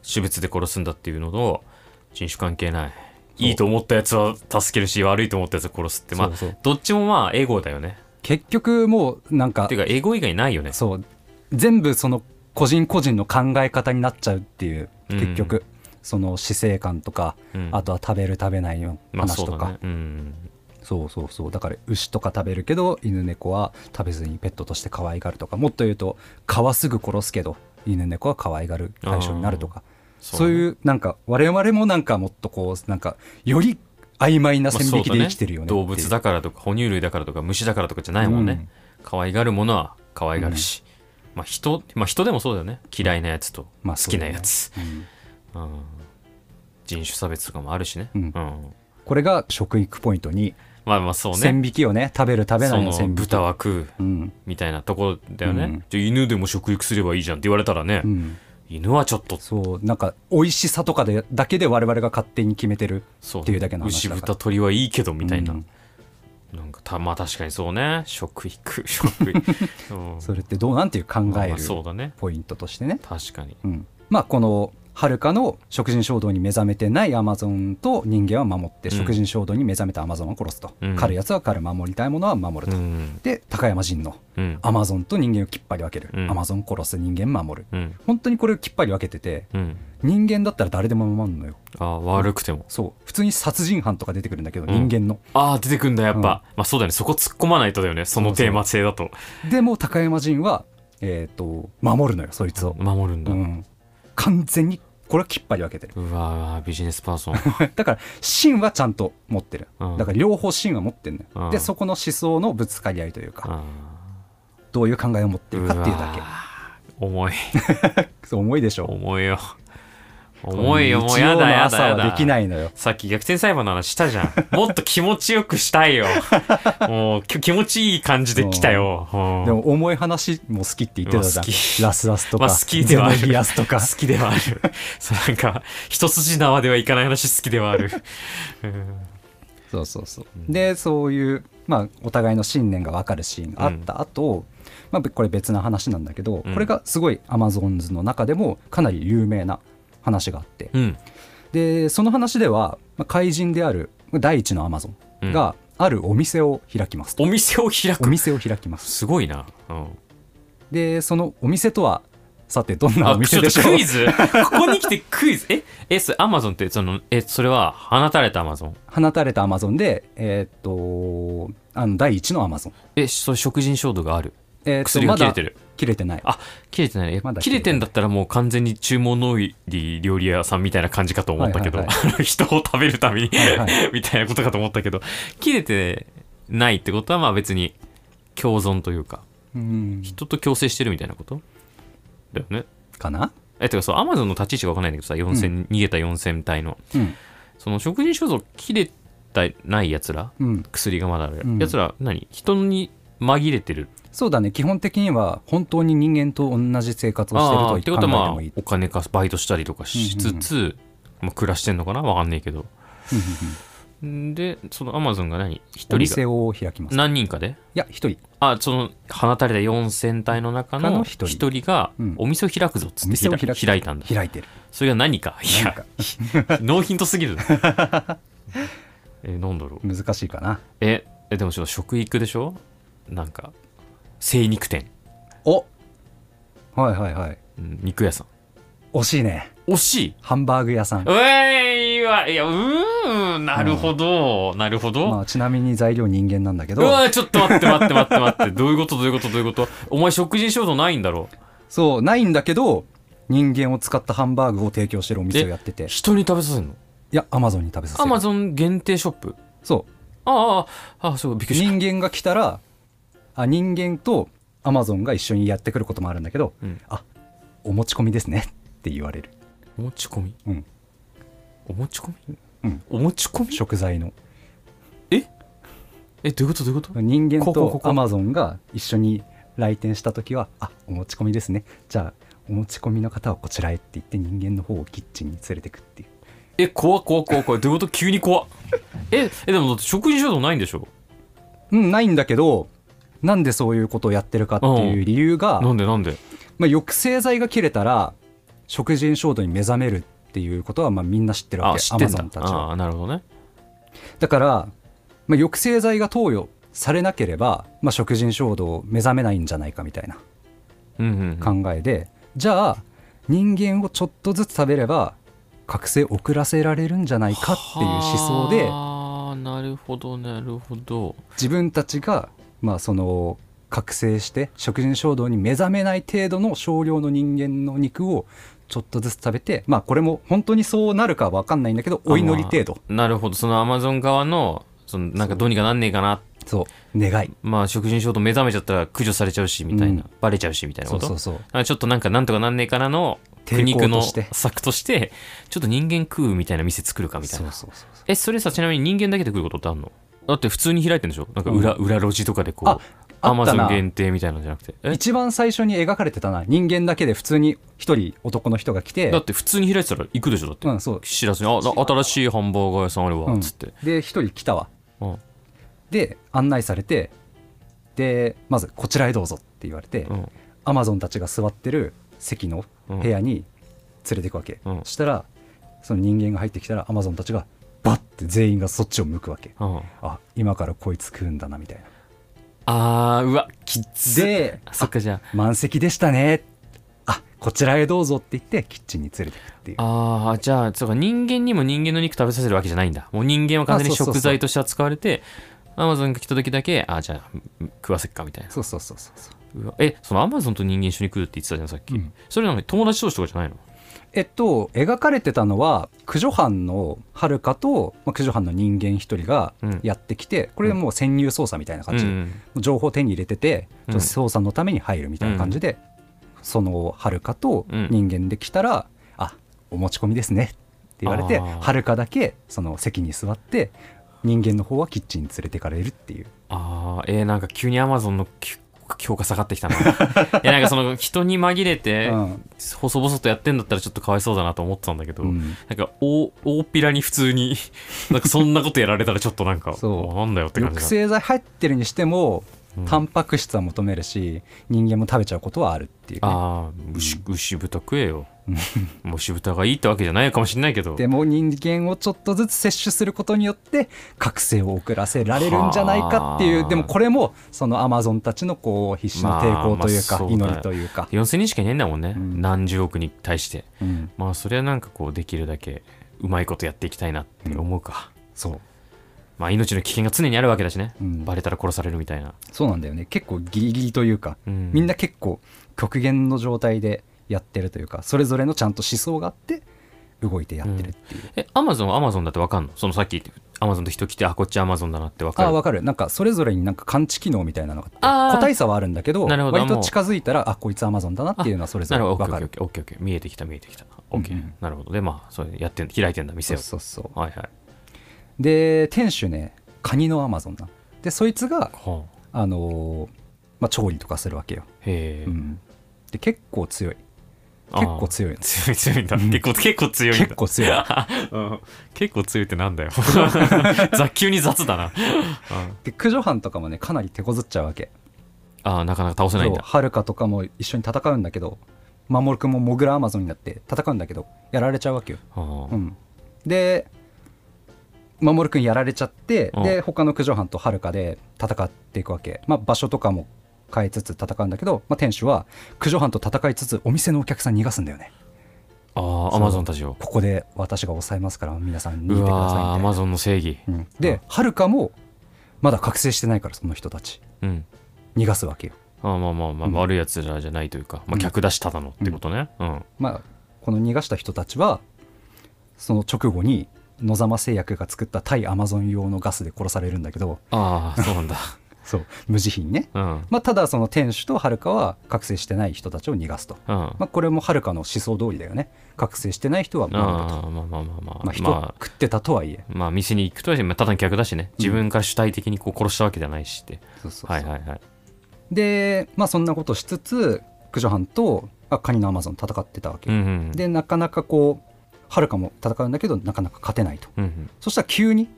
種別で殺すんだっていうのと人種関係ない。いいと思ったやつは助けるし悪いと思ったやつは殺すってまあどっちもまあエゴだよね。結局もうなんかてかエゴ以外ないよね。そう。全部その個人個人の考え方になっちゃうっていううん。結局、その死生観とか、うん。あとは食べる食べないのまあそ話とか、うだね。うん。そうそうそう。だから牛とか食べるけど犬猫は食べずにペットとして可愛がるとか。もっと言うと蚊はすぐ殺すけど犬猫は可愛がる対象になるとか。そうういうなんか我々もなんかもっとこうなんかより曖昧なまあ線引きで生きてるよねっていう。動物だからとか哺乳類だからとか虫だからとかじゃないもんね、可愛がるものは可愛がるし、まあ人まあ人でもそうだよね。嫌いなやつとまあ好きなやつ、うん。うん。人種差別とかもあるしね、うん。これが食育ポイントにまあまあそうね。線引きをね食べる食べないの線引き豚は食ううん。みたいなところだよね、うん。じゃあ犬でも食育すればいいじゃんって言われたらね、うん。犬はちょっと。そうなんか美味しさとかでだけで我々が勝手に決めてるっていうだけの話牛だから。豚鳥はいいけどみたいな、うんなんかたまあ確かにそうね。食育 *laughs* 食育、うん。それってどうなんていう考まあまあえるそうだね。ポイントとしてね、確かに。うん、まあこのはるかの食人衝動に目覚めてないアマゾンと人間は守って、うん。食人衝動に目覚めたアマゾンは殺すと、うん。狩るやつは狩る守りたいものは守ると、うん。で高山人のうん。アマゾンと人間をきっぱり分ける、うん。アマゾン殺す人間守る。うん。本当にこれをきっぱり分けててうん。人間だったら誰でも守るのよ。あ悪くても。そう。普通に殺人犯とか出てくるんだけど、うん。人間の。ああ出てくんだやっぱ、うん。まあそうだよね。そこ突っ込まないとだよね。そのテーマ性だと。でも高山人はえっ、と守るのよそいつを、守るんだ、う、うん完全にこれはきっぱり分けてる。わうわビジネスパーソン。*laughs* だから芯はちゃんと持ってる、うん。だから両方芯は持ってるのよ、うん。でそこの思想のぶつかり合いというか、あどういう考えを持ってーるかっていうだわー重い。*laughs* 重いでしょ。重いよ重いよもうやだやだできないのよ。さっき逆転裁判の話したじゃん。*laughs* もっと気持ちよくしたいよ。もうき気持ちいい感じで来たよ、うん。でも重い話も好きって言ってたじゃん。まあ好き。ラスラスとか、まあ好きではある。ゼノギアスとか。好きではある。*laughs* そうなんか一筋縄ではいかない話好きではある、うん。そうそうそう。でそういう、まあ、お互いの信念が分かるシーンがあった。後、まあこれ別な話なんだけど、うん。これがすごいアマゾンズの中でもかなり有名な話があって、うん。でその話では、まあ、怪人である第一のアマゾンがあるお店を開きますと、お店を開く。お店を開きます。すごいな、うん、でそのお店とはさてどんなお店でしょう？クイズ？*laughs* ここに来てクイズ？え？えアマゾンってそのえそれは放たれたアマゾン放たれたアマゾンでえーっとあの第一のアマゾンえそう食人衝動がある？えー薬が切れてる。まだ切れてない。あ切れてない。えまだ切れてんだったらもう完全に注文の多い料理屋さんみたいな感じかと思ったけど、はいは *laughs* 人を食べるために、はいはみたいなことかと思ったけど切れてないってことはまあ別に共存というかうん。人と共生してるみたいなこと？だよね。かな？えてかそうアマゾンの立ち位置が分かんないんだけどさ4000、逃げた4000体の。うん。その食人衝動切れてないやつら？うん。薬がまだある、うん。やつら何？人に紛れてるそうだね。基本的には本当に人間と同じ生活をしてるとあーってことはまあ考えてもいい。お金かバイトしたりとかしつつ、まあ、暮らしてんのかなわかんないけど。うんうんんでそのアマゾンが何？お一人店がを開きます。い何人かで？や一人。あその放たれた4000体の中の一一人。人がうん。お店を開くぞっつってお店を開いたんだ。開いてる。それが何か？いやノーヒントすぎる *laughs* えなんだろう。難しいかな。ええでもちょっと食育でしょ？なんか精肉店、お。はいはいはい。うん肉屋さん。惜しいね。惜しい。ハンバーグ屋さん。うえいわ。いやうーんなるほど、なるほど、まあちなみに材料人間なんだけど。うわちょっと待って待って待って待って。*laughs* どういうこと？どういうこと？どういうこと？お前食事衝動ないんだろ？そうないんだけど人間を使ったハンバーグを提供してるお店をやってて。い人に食べさせるの？やアマゾンに食べさせる。アマゾン限定ショップ？そああああそうびっくうりした。人間が来たらあ人間とアマゾンが一緒にやってくることもあるんだけど、うん。あお持ち込みですねって言われる、お持ち込み？うん、お持ち込み？うん。お持ち込み？食材の。え？どういうこと？どういうこと？人間とこアマゾンが一緒に来店した時はあお持ち込みですね。じゃあお持ち込みの方はこちらへって言って人間の方をキッチンに連れてくっていう。え怖っ怖っ怖っ怖いどういうこと？急に怖っ。ええでもだって食事衝動ないんでしょ？うんないんだけどなんでそういうことをやってるかっていう理由が、なんでなんで？まあ、抑制剤が切れたら食人衝動に目覚めるっていうことはまあみんな知ってるわけ。アマゾンたちは。ああなるほどね。だから、まあ、抑制剤が投与されなければ、まあ、食人衝動を目覚めないんじゃないかみたいな考えで、じゃあ人間をちょっとずつ食べれば覚醒遅らせられるんじゃないかっていう思想でああなるほどなるほど。自分たちがまあその覚醒して食人衝動に目覚めない程度の少量の人間の肉をちょっとずつ食べてまあこれも本当にそうなるかわかんないんだけどお祈り程度。なるほど。そのアマゾン側のそのなんかどうにかなんねえかな。そう。願い。まあ食人衝動目覚めちゃったら駆除されちゃうしみたいな、うん。バレちゃうしみたいなこと。そうそうそう。あちょっとなんかなんとかなんねえかなの苦抵肉の抗として策としてちょっと人間食うみたいな店作るかみたいな。そうそうそう。えそれさちなみに人間だけで食うことってあんの？だって普通に開いてるんでしょ？なんか裏,、裏路地とかでこあアマゾンな限定みたいなんじゃなくて。え一番最初に描かれてたな。人間だけで普通に一人男の人が来て。だって普通に開いてたら行くでしょ？だって、うんそう。知らずにあな新しいハンバーガー屋さんあるわ。うん。っつって、で一人来たわ。うん。で案内されて。でまずこちらへどうぞって言われて、うん。アマゾンたちが座ってる席の部屋に連れていくわけ、うん。そしたらその人間が入ってきたらアマゾンたちがバッて全員がそっちを向くわけ。うん、あ今からこいつ食うんだなみたいな。あーうわきっつ。であそっかじゃ満席でしたね。あこちらへどうぞって言ってキッチンに連れてくっていう。ああーじゃあそうか人間にも人間の肉食べさせるわけじゃないんだ。もう人間は完全に食材として扱われてアマゾンが来た時だけあじゃあ食わせっかみたいな。そうそうそうそうそう。えそのアマゾンと人間一緒に来るって言ってたじゃんさっき、うん。それなのに友達同士とかじゃないの？えっと描かれてたのは駆除班のはるかと、まあ、駆除班の人間一人がうん。やってきて、これもう潜入捜査みたいな感じ。で、うん情報を手に入れてて、うん。捜査のために入るみたいな感じで、そのはるかとうん人間で来たら「あお持ち込みですね」って言われてあー。はるかだけその席に座って人間の方はキッチンに連れてかれるっていう。ああえー、なんか急にアマゾンのき評価下がってきたな。*laughs* いやなんかその人に紛れて、うん。細々とやってんだったらちょっとかわいそうだなと思ってたんだけど、うん。なんか大大っぴらに普通に *laughs* なんかそんなことやられたらちょっとなんかそう。あなんだよって感じ抑だ制剤入ってるにしてもうん。タンパク質は求めるし人間も食べちゃうことはあるっていうね、ああ牛牛豚食えよ *laughs* もう牛豚がいいってわけじゃないかもしれないけど。でも人間をちょっとずつ摂取することによって覚醒を遅らせられるんじゃないかっていはあうでもこれもそのアマゾンたちのこう必死の抵抗というか祈りというか、4000人しかいないんだもんね、うん。何十億に対して。うん。まあそれはなんかこうできるだけうまいことやっていきたいなって思うか、そう。まあ命の危険が常にあるわけだしね、うん。バレたら殺されるみたいな、そうなんだよね。結構ギリギリというか、うん。みんな結構極限の状態でやってるというかそれぞれのちゃんと思想があって動いてやってるっていう、えアマゾンはアマゾンだってわかんの？そのさっきアマゾンと人来てあこっちアマゾンだなってわかる？あ分かる。なんかそれぞれになんか感知機能みたいなのがあってあー。個体差はあるんだけど割と近づいたらあこいつアマゾンだなっていうのはそれぞなるほど。れ分かる。オッケーオッケー見えてきた見えてきた。OK、うんうん。なるほど。でまあそれやってん開いてんだ店そうをそうそう。はいはい。で店主ねカニのアマゾンな。でそいつがはあのーまあ、調理とかするわけよ、あへえ、うん、で結構強い。あー結構強いの強い強いんだ、うん。結構結構強いんだ。結構強い。*laughs* うん。結構強いってなんだよ。*laughs* 雑急に雑だな、うん。で駆除班とかもねかなり手こずっちゃうわけ。ああなかなか倒せないんだ。はるかとかも一緒に戦うんだけど守君もモグラアマゾンになって戦うんだけどやられちゃうわけよ、はあうん、で守君やられちゃってうんで他の駆除班とはるかで戦っていくわけ、まあ、場所とかも変えつつ戦うんだけど、まあ、店主は駆除班と戦いつつお店のお客さん逃がすんだよね。ああアマゾンたちを。ここで私が抑えますから皆さん逃げてうくださいアマゾンの正義。うん。ではるかもまだ覚醒してないからその人たち。うん。逃がすわけよ。ああまあまあまあ、うん。悪いやつらじゃないというか、まあ、うん。客出しただのってことね。うん、まあこの逃がした人たちはその直後に野様製薬が作った対アマゾン用のガスで殺されるんだけどああそうなんだそう無慈悲にね、うん。まあ、ただその店主とはるかは覚醒してない人たちを逃がすと、うん。まあ、これもはるかの思想通りだよね。覚醒してない人は守ると、ああまあまあまあまあまあ、ま人あ食ってたとはいえ、まあ店に行くとはまあただの客だしね。自分から主体的にこう殺したわけじゃないしって。そうそうそうはいはいはい。でまあそんなことしつつ駆除班とあカニのアマゾン戦ってたわけよ、うんうんでなかなかこうはるかも戦うんだけどなかなか勝てないと。うんうん。そしたら急に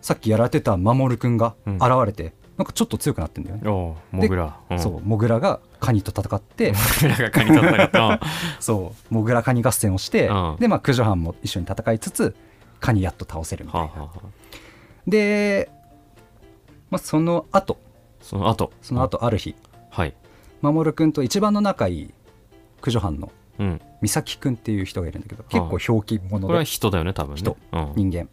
さっきやられてた守くんがうん。現れて、なんかちょっと強くなってんだよね、モグラ、うん、そうモグラがカニと戦って。*laughs* モグラがカニ取ったか *laughs* そうモグラカニ合戦をして、うん。でまあ駆除班も一緒に戦いつつカニやっと倒せるみたいな、はあはあはあ。で、まあ、その後。その後。その後ある日。はい。守くんと一番の仲いい駆除班のうん。美咲くんっていう人がいるんだけど結構ひょうき者これはで人だよね多分ね。人。うん。人間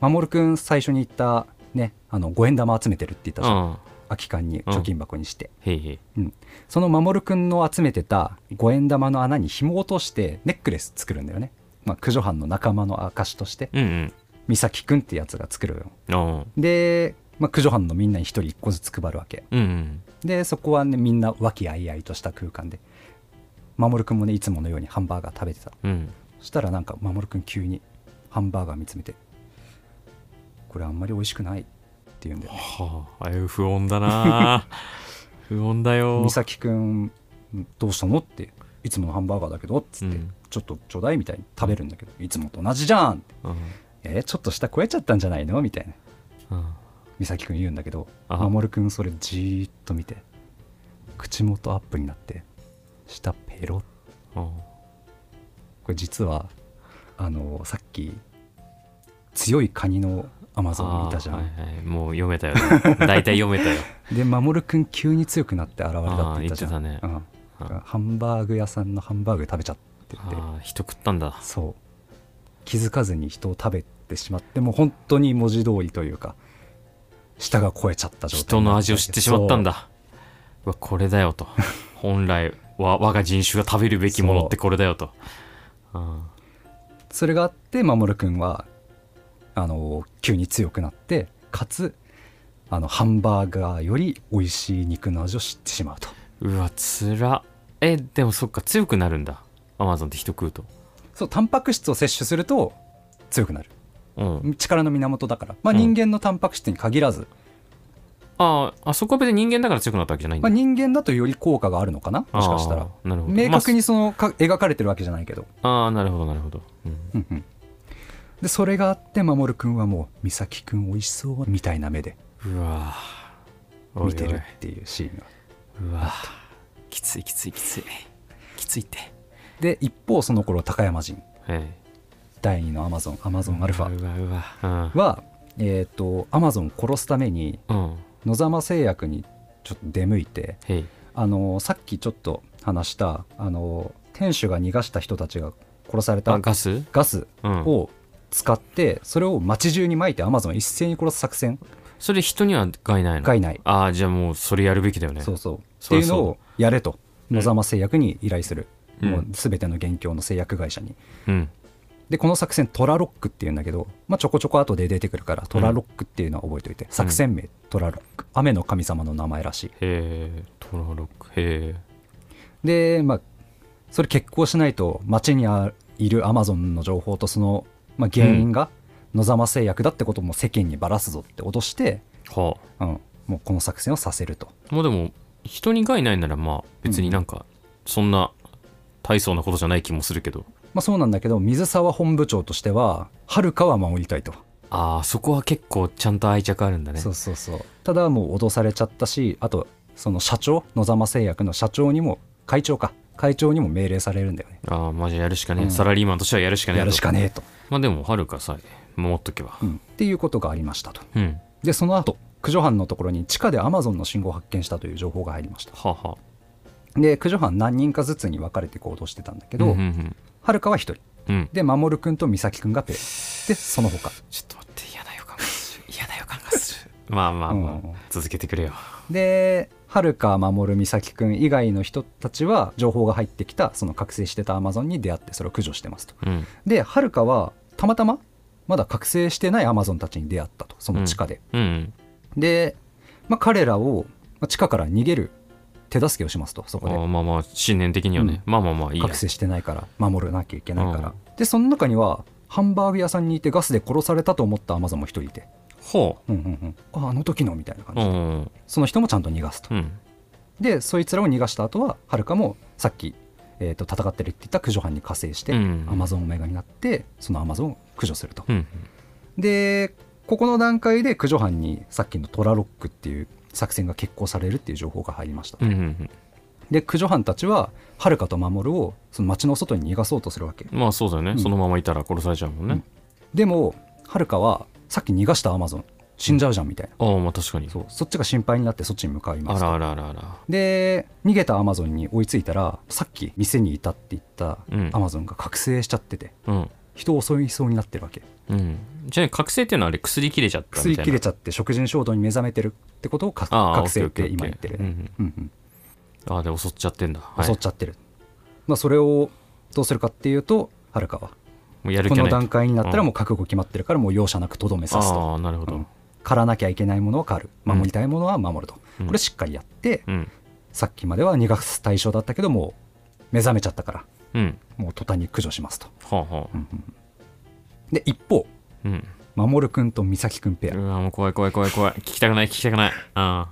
守くん最初に言ったねあの五円玉集めてるって言ったじゃん。うん。空き缶に貯金箱にして、へいへい。うん、その守くんの集めてた五円玉の穴に紐を落としてネックレス作るんだよね、まあ、駆除班の仲間の証として。うん美咲くんってやつが作るよ。で、まあ、駆除班のみんなに一人一個ずつ配るわけ。うんうん。でそこはねみんな和気あいあいとした空間で。守くんもねいつものようにハンバーガー食べてた。うん。そしたらなんか守くん急にハンバーガー見つめて「これあんまり美味しくない」って言うんだよね。はああれ不穏だな。*laughs* 不穏だよ。美咲くんどうしたの？っていつものハンバーガーだけどっつって、うんちょっとちょうだいみたいに食べるんだけどいつもと同じじゃんうんえ？ーちょっと下超えちゃったんじゃないの？みたいな。うん美咲くん言うんだけどあ。守くんそれじーっと見て口元アップになって下ペロッ。うんこれ実はあのさっき強いカニのアマゾンいたじゃん、はいはい、もう読めたよ、ね、*laughs* 大体読めたよ。で守くん急に強くなって現れたって言ったじゃん。ハンバーグ屋さんのハンバーグ食べちゃって。て人食ったんだ。そう。気づかずに人を食べてしまってもう本当に文字通りというか舌が超えちゃった状態人の味を知ってしまったんだ。う。わこれだよと。本来わ我が人種が食べるべきものってこれだよと。あそう。それがあって守くんはあの急に強くなってかつあのハンバーガーより美味しい肉の味を知ってしまうと。うわつらえでもそっか強くなるんだ。アマゾンって人食うと。そうタンパク質を摂取すると強くなる。うん。力の源だから、まあ、うん。人間のタンパク質に限らず、あーあそこは別に人間だから強くなったわけじゃないんまあ、だ、人間だとより効果があるのかな？もしかしたら。あーなるほど。明確にそのか描かれてるわけじゃないけど、まあ、ああなるほどなるほど、うん。うんうんでそれがあって守くんはもう美咲くん美味しそうみたいな目でうわおいおい見てるっていうシーンがうわきついきついきつい。きついって。で一方その頃高山人はい第2のアマゾンアマゾンアルファうわ。うわはえっ、とアマゾン殺すためにうん。うん野沢製薬にちょっと出向いてへい。あのさっきちょっと話したあの店主が逃がした人たちが殺されたあガス？ガスうん。を使ってそれを街中に撒いてアマゾンを一斉に殺す作戦。それ人には害ないの？害ない。ああじゃあもうそれやるべきだよね。そうそう。っていうのをやれと。うん。野沢製薬に依頼する、うん。もう全ての元凶の製薬会社に。うん。でこの作戦トラロックっていうんだけど、まあ、ちょこちょこ後で出てくるからトラロックっていうのは覚えておいて、作戦名トラロック。雨の神様の名前らしい。へえトラロック。へえでまあそれ決行しないと街にあいるアマゾンの情報とその、まあ、原因が野沢製薬だってことも世間にばらすぞって脅して、はうん、もうこの作戦をさせると。あもうでも人に害ないならまあ別になんかそんな大層なことじゃない気もするけど。まあ、そうなんだけど水沢本部長としては遥かは守りたいと、ああそこは結構ちゃんと愛着あるんだね。そうそうそう。ただもう脅されちゃったしあとその社長野沢製薬の社長にも会長か。会長にも命令されるんだよね。ああまあじゃあやるしかねえ、うん。サラリーマンとしてはやるしかねえやるしかねえと、まあでもはるかさえ守っとけば。うん、っていうことがありましたと。うん。でその後駆除班のところに地下でアマゾンの信号を発見したという情報が入りました。はあはあ。で駆除班何人かずつに分かれて行動してたんだけど、うんうんはるかは1人。うん。うんで守くんと美咲くんがペアでその他。ちょっと待って嫌な予感がする。嫌な予感がする。*laughs* まあまあまあ、うん。続けてくれよ。ではるか守美咲くん以外の人たちは情報が入ってきたその覚醒してたアマゾンに出会ってそれを駆除してますと。うん。ではるかはたまたままだ覚醒してないアマゾンたちに出会ったとその地下で、うん。で、まあ、彼らをまあ地下から逃げる手助けをしますとそこで。まあまあ信念的にはね、まあまあまあいいや。覚醒してないから守らなきゃいけないから、でその中にはハンバーグ屋さんにいてガスで殺されたと思ったアマゾンも一人いて、ほう。んうんうん、ああの時のみたいな感ううじで、んうん。その人もちゃんと逃がすと。うん。でそいつらを逃がした後ははるかもさっき、えー、と戦ってるって言った駆除班に加勢して、うんアマゾンオメガになってそのアマゾンを駆除すると、うんでここの段階で駆除班にさっきのトラロックっていう作戦が決行されるっていう情報が入りました、うんうんで駆除班たちははるかと守をその町の外に逃がそうとするわけ。うんまあそうだよね、ん。そのままいたら殺されちゃうもんね、でもはるかはさっき逃がしたアマゾン死んじゃうじゃんみたいな、ああまあ確かに。そう。そっちが心配になってそっちに向かいます。とあらあらあらあら。で逃げたアマゾンに追いついたらさっき店にいたって言ったうん。アマゾンが覚醒しちゃっててうん。人を襲いそうになってるわけ。うん。じゃあ覚醒っていうのはあれ薬切れちゃったみたいな。薬切れちゃって食人衝動に目覚めてるってことを覚醒って今言ってる、うんうん。うんああで襲っちゃってんだ、はい、襲っちゃってる、まあ、それをどうするかっていうとはるかは。もうやるこの段階になったらもう覚悟決まってるからもう容赦なくとどめさすと。ああなるほど、うん狩らなきゃいけないものは狩る。守りたいものは守ると、うん。これしっかりやって、うん。さっきまでは逃がす対象だったけどもう目覚めちゃったからうん。もう途端に駆除しますと。はあはあで一方うん。守くんと美咲くんペア、うわもう怖い怖い怖い怖い。聞きたくない聞きたくない。あ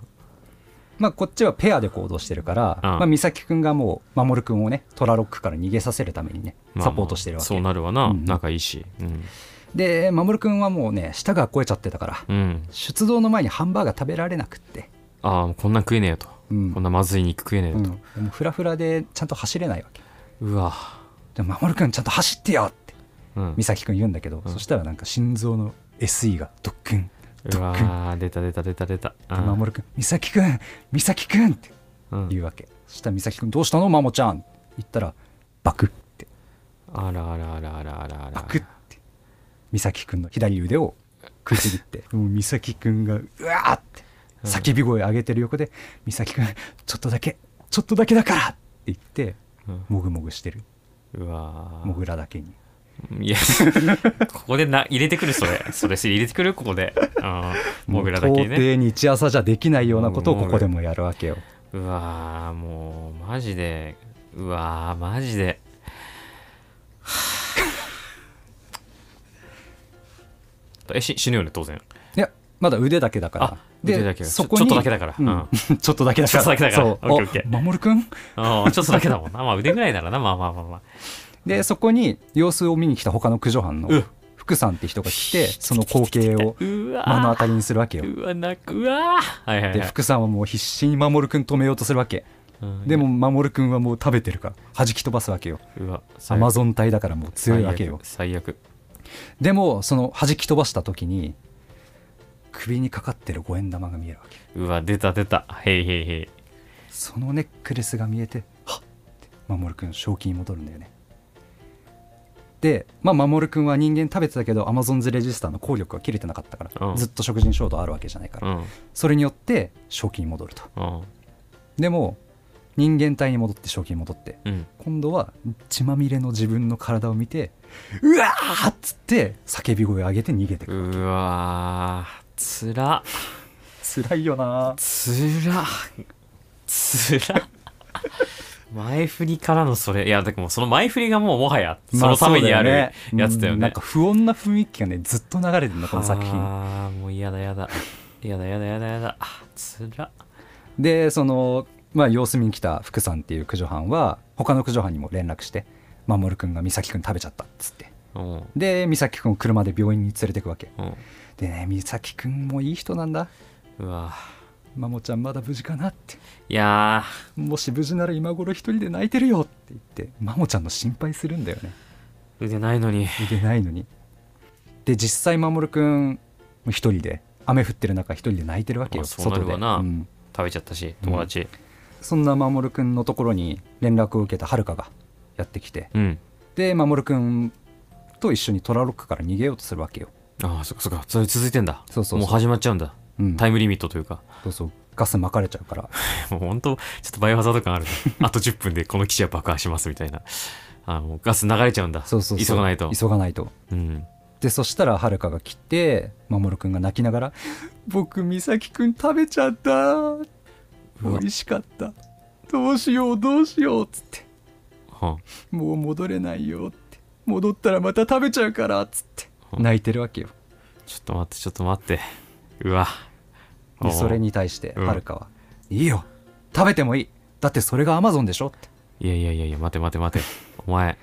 まあこっちはペアで行動してるから、うんまあ、美咲くんがもう守くんをねトラロックから逃げさせるためにねサポートしてるわけ、そうなるわな、うん。仲いいし。うん、で守くんはもうね舌が肥えちゃってたからうん、出動の前にハンバーガー食べられなくって。ああこんなん食えねえよと、うん。こんなまずい肉食えねえようん、もフラフラでちゃんと走れないわけ。うわ。でも守くんちゃんと走ってよってうん。美咲くん言うんだけど、うん。そしたらなんか心臓の SE がドックンうドックン。わ出た出た出た出た。で守くん美咲くん美咲くんってうん。言うわけ、そしたら美咲くんどうしたのマモちゃん？って言ったらバクって。あらあらあらあらあらあら。バクって美咲くんの左腕を食いちぎって。*laughs* もう美咲くんがうわーって。叫び声上げてる横で「美咲くんちょっとだけちょっとだけだから!」って言ってうん。もぐもぐしてる。うわモグラだけに。いや *laughs* ここでな入れてくるそれ。それ入れてくる？ここで。うん。モグラだけね。底日朝じゃできないようなことをここでもやるわけよ。うわーもうマジで。うわーマジでえし死ぬよね当然。いやまだ腕だけだから。あ腕だけだ。そこにちょっとだけだから。うん。うん。*laughs* ちょっとだけだから。ちょっとだけだから。そう。守くんああちょっとだけだもんな。まあ腕ぐらいならな。まあまあまあまあ。でそこに様子を見に来た他の駆除班のうん。福さんって人が来てその光景を目の当たりにするわけよ。うわなんかうわー。はいはいはい。で福さんはもう必死に守くん止めようとするわけ。うん。でも守くんはもう食べてるから弾き飛ばすわけよ。うわアマゾン隊だからもう強いわけよ。最悪でもその弾き飛ばした時に首にかかってる五円玉が見えるわけ。うわ出た出た。へいへいへい。そのネックレスが見えてはっ。って守くん正気に戻るんだよね。でまあ守くんは人間食べてたけどアマゾンズレジスターの効力が切れてなかったから、うん。ずっと食人衝動あるわけじゃないから、うん。それによって正気に戻ると。うん。でも人間体に戻って正気に戻って。うん。今度は血まみれの自分の体を見てうわーっつって叫び声を上げて逃げてくるうわーつら辛いよな。つらつら前振りからのそれ。いやだからもうその前振りがもうもはやそのためにあるやつだよね,、うんなんか不穏な雰囲気がねずっと流れてるのこの作品。ああもう嫌だ嫌だ。嫌だ嫌だ嫌だ嫌だ。あつらでそのまあ様子見に来た福さんっていう駆除班は他の駆除班にも連絡して守くんが美咲くん食べちゃったっつって。うん。で美咲くんを車で病院に連れてくわけ。うん。でね美咲くんもいい人なんだ。うわ。マモちゃんまだ無事かなって。いやもし無事なら今頃一人で泣いてるよって言ってマモちゃんの心配するんだよね。ー腕ないのに。腕ないのに。で実際守くん一人で雨降ってる中一人で泣いてるわけよまあそうなるわな。外で、うん。食べちゃったし友達そんな守くんのところに連絡を受けたはるかがやってきてうん、で守くんと一緒にトラロックから逃げようとするわけよ、ああそっかそっか。それ続いてんだ。そうそうもう始まっちゃうんだ。うん、タイムリミットというか。そうそう。ガス巻かれちゃうから。*laughs* もう本当ちょっとバイオハザード感あるね。*laughs* あと10分でこの基地は爆破しますみたいな。あのガス流れちゃうんだ。そうそうそう。急がないと。急がないと。うん。でそしたらはるかが来て守くんが泣きながら「僕美咲くん食べちゃった美うわ。味しかった。どうしようどうしよう」っつって。は「もう戻れないよ」って「戻ったらまた食べちゃうから」っつって。うん泣いてるわけよ。ちょっと待ってちょっと待って。うわ。それに対してうん。はるかは「いいよ。食べてもいい。だってそれがアマゾンでしょ」って。いやいやいやいや待て待て待て。お前。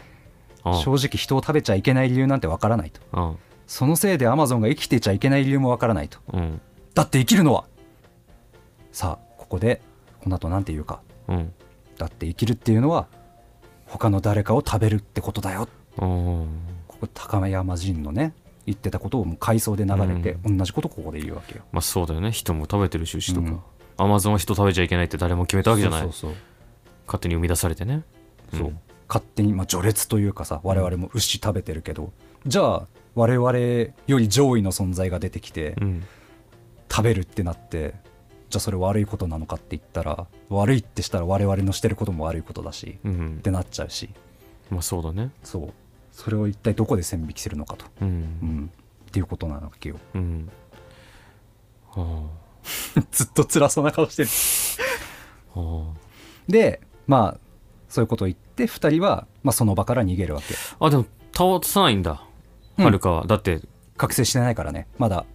うん。正直人を食べちゃいけない理由なんてわからないと。うん。そのせいでアマゾンが生きてちゃいけない理由もわからないと。うん。だって生きるのは。さあここでこの後なんて言うかうん。だって生きるっていうのは他の誰かを食べるってことだよ。うん。ここ高山人のね言ってたことをもう回想で流れて、同じことここで言うわけよ。まあそうだよね。人も食べてるし牛とうん。かアマゾンは人食べちゃいけないって誰も決めたわけじゃない。そうそう。勝手に生み出されてね。そう、うん。勝手に、まあ、序列というかさ我々も牛食べてるけど、じゃあ我々より上位の存在が出てきて、うん。食べるってなってじゃあそれ悪いことなのかって言ったら悪いってしたら我々のしてることも悪いことだし、うん。ってなっちゃうし。まあそうだね。そう。それを一体どこで線引きするのかと、ううん。ん、っていうことなわけよ。うん。は *laughs* ずっと辛そうな顔してる。あはでまあそういうことを言って2人は、まあ、その場から逃げるわけ。ああでも倒さないんだ。うん。はるかは。だって覚醒してないからね。まだ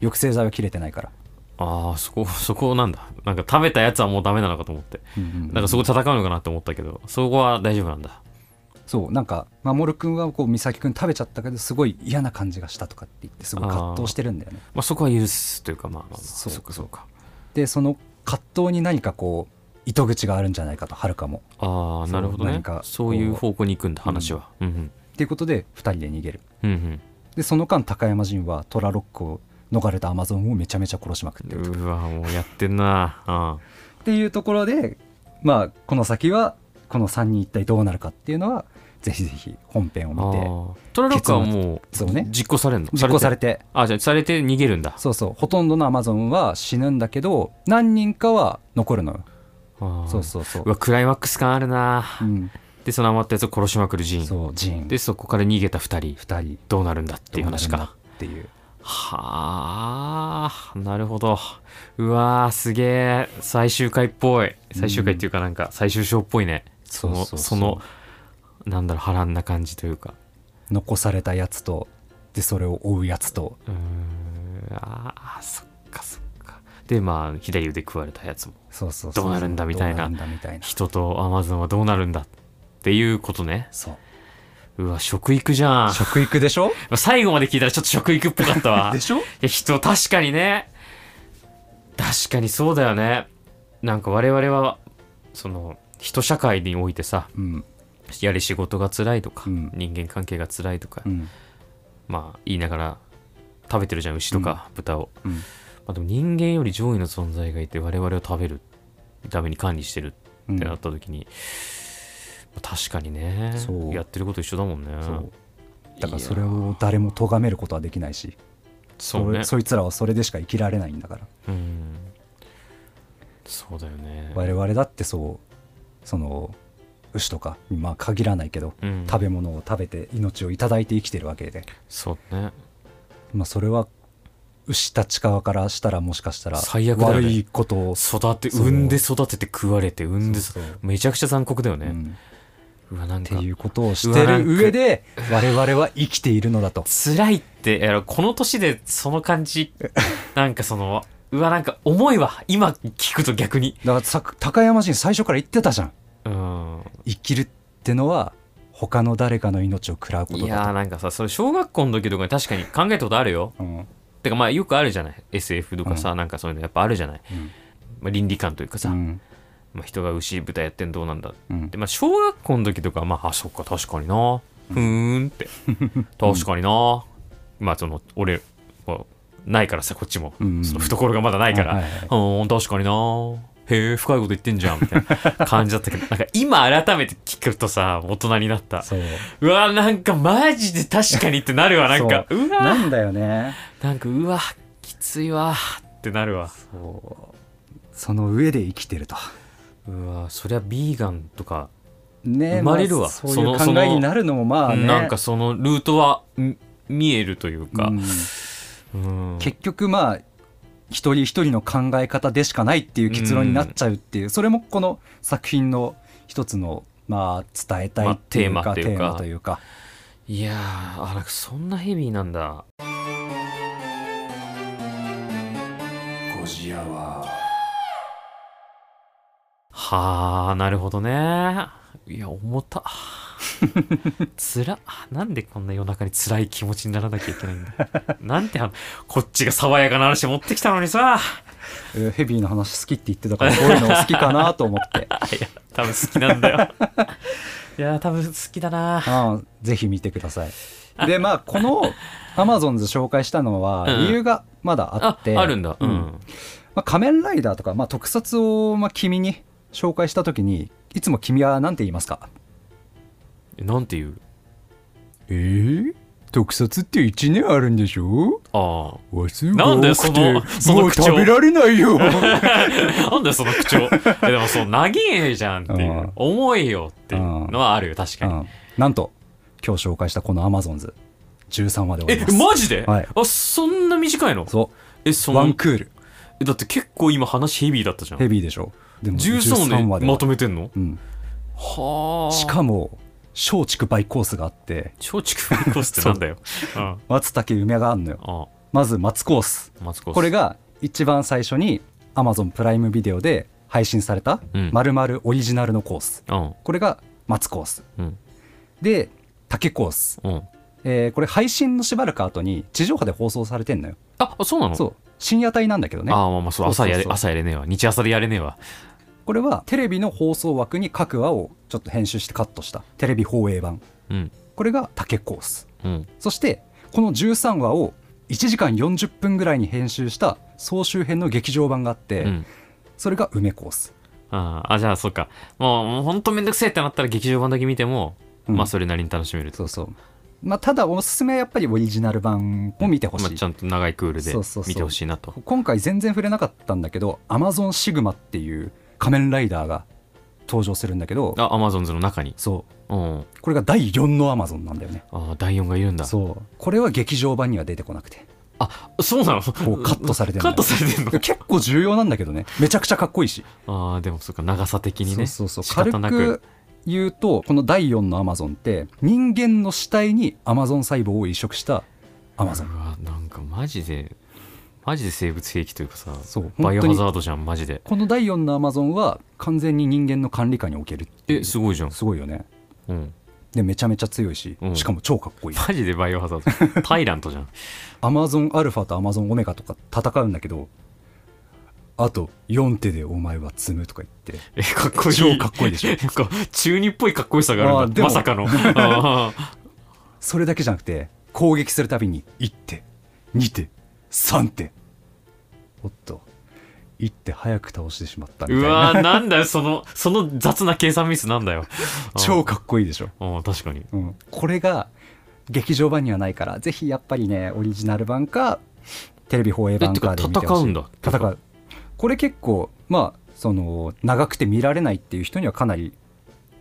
抑制剤は切れてないから、ああそこ *laughs* そこなんだ。なんか食べたやつはもうダメなのかと思って。うんうんうん。なんかそこ戦うのかなって思ったけどそこは大丈夫なんだ。そうなんか守君はこう美咲君食べちゃったけどすごい嫌な感じがしたとかって言ってすごい葛藤してるんだよね。まあそこは許すというかまあまあまあそうかそっか。でその葛藤に何かこう糸口があるんじゃないかとはるかも。ああなるほどね。そういう方向に行くんだ話は。うん。うんっていうことで2人で逃げる。うんでその間高山人はトラロックを逃れたアマゾンをめちゃめちゃ殺しまくってると。うんうわもうやってんな。あっていうところでまあこの先はこの3人一体どうなるかっていうのはぜひぜひ本編を見てトラロックはもうね。実行されるの？実行されて？て。あじゃあされて逃げるんだ。そうそう。ほとんどのアマゾンは死ぬんだけど何人かは残るのそうそうそう。うわクライマックス感あるな。うん、でその余ったやつを殺しまくるジーン。そうジーン。でそこから逃げた2人。2人。どうなるんだっていう話か。だっていうはあなるほど。うわーすげえ最終回っぽい。最終回っていうかなんか最終章っぽいね。そのそのなんだろう波乱な感じというか。残されたやつとでそれを追うやつと。うーんあーそっかそっか。でまあ左腕食われたやつも。そうそうそう。どうなるんだみたいな。どうなるんだみたいな。人とアマゾンはどうなるんだっていうことね。そううわ食育じゃん。食育でしょ？最後まで聞いたらちょっと食育っぽかったわ。*laughs* でしょ？いや人確かにね。確かにそうだよね。なんか我々はその人社会においてさうん。やり仕事が辛いとか、うん。人間関係が辛いとか、うん。まあ言いながら食べてるじゃん牛とか豚を、うん。まあ、でも人間より上位の存在がいて我々を食べるために管理してるうんってなった時に、まあ確かにね。そう。やってること一緒だもんね。そう。だからそれを誰も咎めることはできないし。そうね。そいつらはそれでしか生きられないんだから。うん。そうだよね。我々だってそう。その牛とかにまあ限らないけど、うん。食べ物を食べて命をいただいて生きてるわけで、そうね。まあ、それは牛たち側からしたらもしかしたら最悪ね。悪いことを、育て産んで育てて食われて産んでめちゃくちゃ残酷だよね、うんっうわなんかていうことをしてる上で我々は生きているのだと。辛いっていやこの年でその感じなんかそのうわなんか重いわ今聞くと逆に。だからさ高山人最初から言ってたじゃん。うん。生きるってのは他の誰かの命を食らうこいとだと。やーなんかさそれ小学校の時とかに確かに考えたことあるよ。うん。てかまあよくあるじゃない？SF とかさ、なんかそういうのやっぱあるじゃない、うん。まあ、倫理観というかさ、うんまあ、人が牛豚やってんどうなんだ。うん。でまあ小学校の時とかはまああそっか確かにな。ふーんって。*laughs* 確かにな。まあその俺はないからさこっちも、うん。その懐がまだないから、はいはいはうん確かにな。へえ深いこと言ってんじゃんみたいな *laughs* 感じだったけど。なんか今改めて聞くとさ大人になった。そう。うわなんかマジで確かにってなるわ *laughs* なんか。そうわなんだよね。なんかうわきついわってなるわ。その上で生きてるとうわそりゃビーガンとか、ね生まれるわ。あそういう考えになるのもまあね。なんかそのルートはん見えるというか、うん。うん。結局まあ一人一人の考え方でしかないっていう結論になっちゃうっていう、それもこの作品の一つのまあ伝えたいっていうか,、まあテーマというか。いやーあなんかそんなヘビーなんだ。ゴジアははあなるほどね。いや重た。つらなんでこんな夜中に辛い気持ちにならなきゃいけないんだ。なんてあこっちが爽やかな話持ってきたのにさ。えーヘビーな話好きって言ってたからこういうの好きかなと思って。*laughs* いや多分好きなんだよ。いや多分好きだな。ああぜひ見てください。でまあこのアマゾンズ紹介したのはうん。理由がまだああって、あるんだ。うん、うん。まあ、仮面ライダーとか、まあ、特撮をまあ君に紹介した時にいつも君は何て言いますか？えなんていう？えー、特撮って1年あるんでしょ？あ話数がなんだよ多くてそのその口調食べられないよ。あ *laughs* なんだよその口調えでもそう長えじゃんって重いよっていうのはあるよ確かに、うんなんと今日紹介したこのアマゾンズ13話で終わえります。マジで、はい。あそんな短いの？そえそうのワンクール。えだって結構今話ヘビーだったじゃん。ヘビーでしょ？でも13でまとめめてんの？うん。はあ。しかも松竹バイコースがあって。松竹バイコースってなんだよ。う。ん。松茸梅があんのよ。あまず松コース。これが一番最初に Amazon プライムビデオで配信されたうん。まるまるオリジナルのコース。うん。これが松コース。うん。で竹コース、うん。えーこれ配信のしばらく後に地上波で放送されてんのよ。あそうなの？そう。深夜帯なんだけどね。ああまあまあそう朝やれそうそう。そう朝やれねえわ。日朝でやれねえわこれはテレビの放送枠に各話をちょっと編集してカットした。テレビ放映版。うん。これが竹コース。うん。そしてこの13話を1時間40分ぐらいに編集した総集編の劇場版があって、うん。それが梅コース、あーあじゃあそっか。もうもうほんとめんどくせえってなったら劇場版だけ見ても、うん。まあそれなりに楽しめると。そうそう。まあただおすすめはやっぱりオリジナル版を見てほしい、まあ、ちゃんと長いクールで見てほしいなと。今回全然触れなかったんだけどアマゾンシグマっていう仮面ライダーが登場するんだけどあアマゾンズの中に？そう。うん。これが第4のアマゾンなんだよね。あ第4がいるんだ。そう。これは劇場版には出てこなくて。あそうなの？こうカットされてんのよ。カットされてんの？結構重要なんだけどね。めちゃくちゃかっこいいし。ああでもそっか長さ的にね。そうそうそう。なく。く言うとこの第4のアマゾンって人間の死体にアマゾン細胞を移植したアマゾンうわなんかマジでマジで生物兵器というかさそう。バイオハザードじゃんマジで。この第4のアマゾンは完全に人間の管理下に置けるえすごいじゃん。すごいよね。うん。でめちゃめちゃ強いし、うん。しかも超かっこいい。マジでバイオハザード。*laughs* タイラントじゃん。アマゾンアルファとアマゾンオメガとか戦うんだけどあと4手でお前は積むとか言って。えかっこいい。超かっこいいでしょ。*laughs* なんか中二っぽいかっこよさがあるんだ。まさかの。*laughs* それだけじゃなくて攻撃するたびに1手2手3手おっと。1手早く倒してしまったみたいうなわーなんだよそのその雑な計算ミスなんだよ。*laughs* 超かっこいいでしょ、うん確かに。うん、これが劇場版にはないからぜひやっぱりねオリジナル版かテレビ放映版かで見て戦うんだ。戦う。これ結構まあその長くて見られないっていう人にはかなり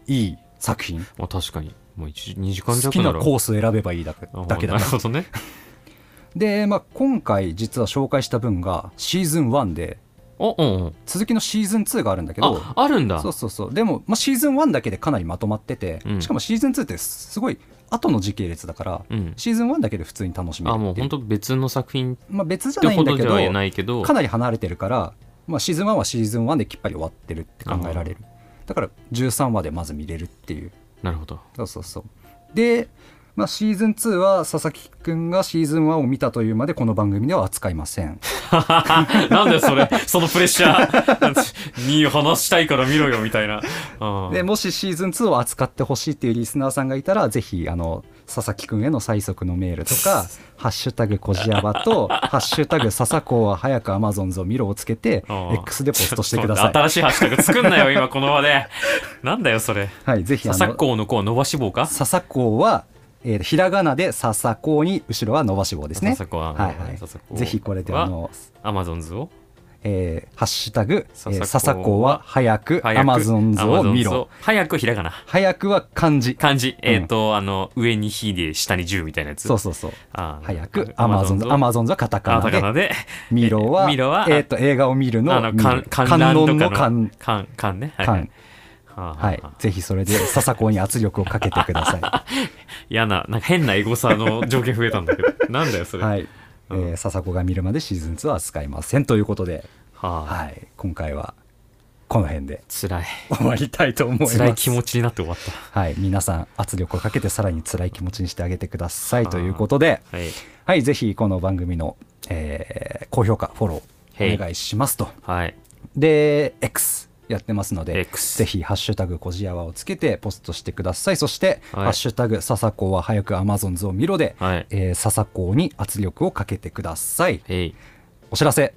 いい作品。まあ確かに。もう1 2時間好弱ならきなコース選べばいいだけあだけだから。なるほどねで、まあ、今回実は紹介した分がシーズン1でおうんうん。続きのシーズン2があるんだけどああるんだ。そうそうそう。でも、まあ、シーズン1だけでかなりまとまってて、うん。しかもシーズン2ってすごい後の時系列だから、うん。シーズン1だけで普通に楽しめるあもうっていう。本当別の作品っまあ、別じゃてないんだけどないけど。かなり離れてるから、まあ、シーズン1はシーズン1できっぱり終わってるって考えられる。だから13話でまず見れるっていう。なるほど。そうそうそう。で、まあ、シーズン2は佐々木くんがシーズン1を見たというまでこの番組では扱いません。*laughs* なんだよそれそのプレッシャー *laughs* に話したいから見ろよみたいな。うんでもしシーズン2を扱ってほしいっていうリスナーさんがいたらぜひあの佐々木くんへの催促のメールとか「*laughs* ハッシュタグこじやば」と「ハッシュタグ笹子は早くアマゾンズを見ろ」をつけてうん X でポストしてください。新しいハッシュタグ作んなよ今この場で。なんだよそれ。はいぜひ笹子の子は伸ばし棒か？笹子は、えーひらがなで笹子に後ろは伸ばし棒ですね。笹子ははいはい。ぜひこれであのアマゾンズを。えーハッシュタグ、えー笹子は早くアマゾンズを見ろ。早くひらがな。早くは漢字。漢字。えっ、と、あの上に「日」で下に「十」みたいなやつ。そうそうそう。あー早くアマゾンズ。アマゾンズはカタカナで。ナで見ろは、*laughs* えっと、映画を見るのあの観観覧の。観観。観観ね。はい観はいはあはい。はあ。ぜひそれで笹子に圧力をかけてくださ *laughs* 嫌ななんか変なエゴサの条件増えたんだけど。*laughs* なんだよそい。れ、はい。えうん。ー笹子が見るまでシーズン2は使いませんということで、はあ、はい。今回はこの辺で辛い。終わりたいと思います。辛い気持ちになって終わった。はい。皆さん圧力をかけてさらに辛い気持ちにしてあげてくださいということで、はい。はい、ぜひこの番組の、えー高評価、フォローお願いしますと。はい。で、X やってますので、ぜひ、ハッシュタグこじやわをつけてポストしてください。そして、はい。ハッシュタグ笹子は早くアマゾンズを見ろで、はい。えー笹子に圧力をかけてください。お知らせ。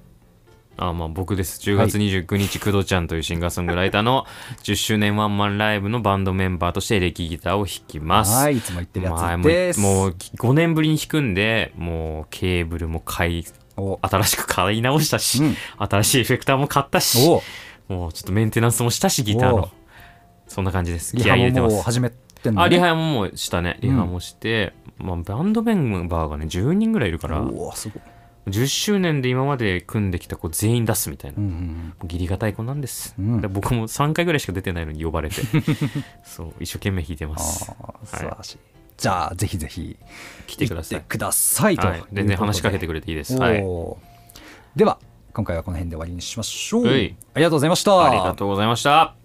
あまあ僕です。10月29日、工藤ちゃんというシンガーソングライターの *laughs* 10周年ワンマンライブのバンドメンバーとしてエレキギターを弾きます。はい、いつも言ってるやまあつです。もうもう5年ぶりに弾くんでもうケーブルも買いお。新しく買い直したし、うん。新しいエフェクターも買ったしおもうちょっとメンテナンスもしたしギターおのそんな感じです。リ気合い入ハれてます。始めてんの、ね、あリハももうしたねリハもして、まあ、バンドメンバーがね10人ぐらいいるからすごい。10周年で今まで組んできた子全員出すみたいな、うんうん義理がたい子なんです、うん。で僕も3回ぐらいしか出てないのに呼ばれて。そう一生懸命弾いてます。ああ素晴らしい、じゃあぜひぜひ。来てください。行ってくださいとはい、全然話しかけてくれていいです、はい、おーでは今回はこの辺で終わりにしましょう。はい。ありがとうございました。ありがとうございました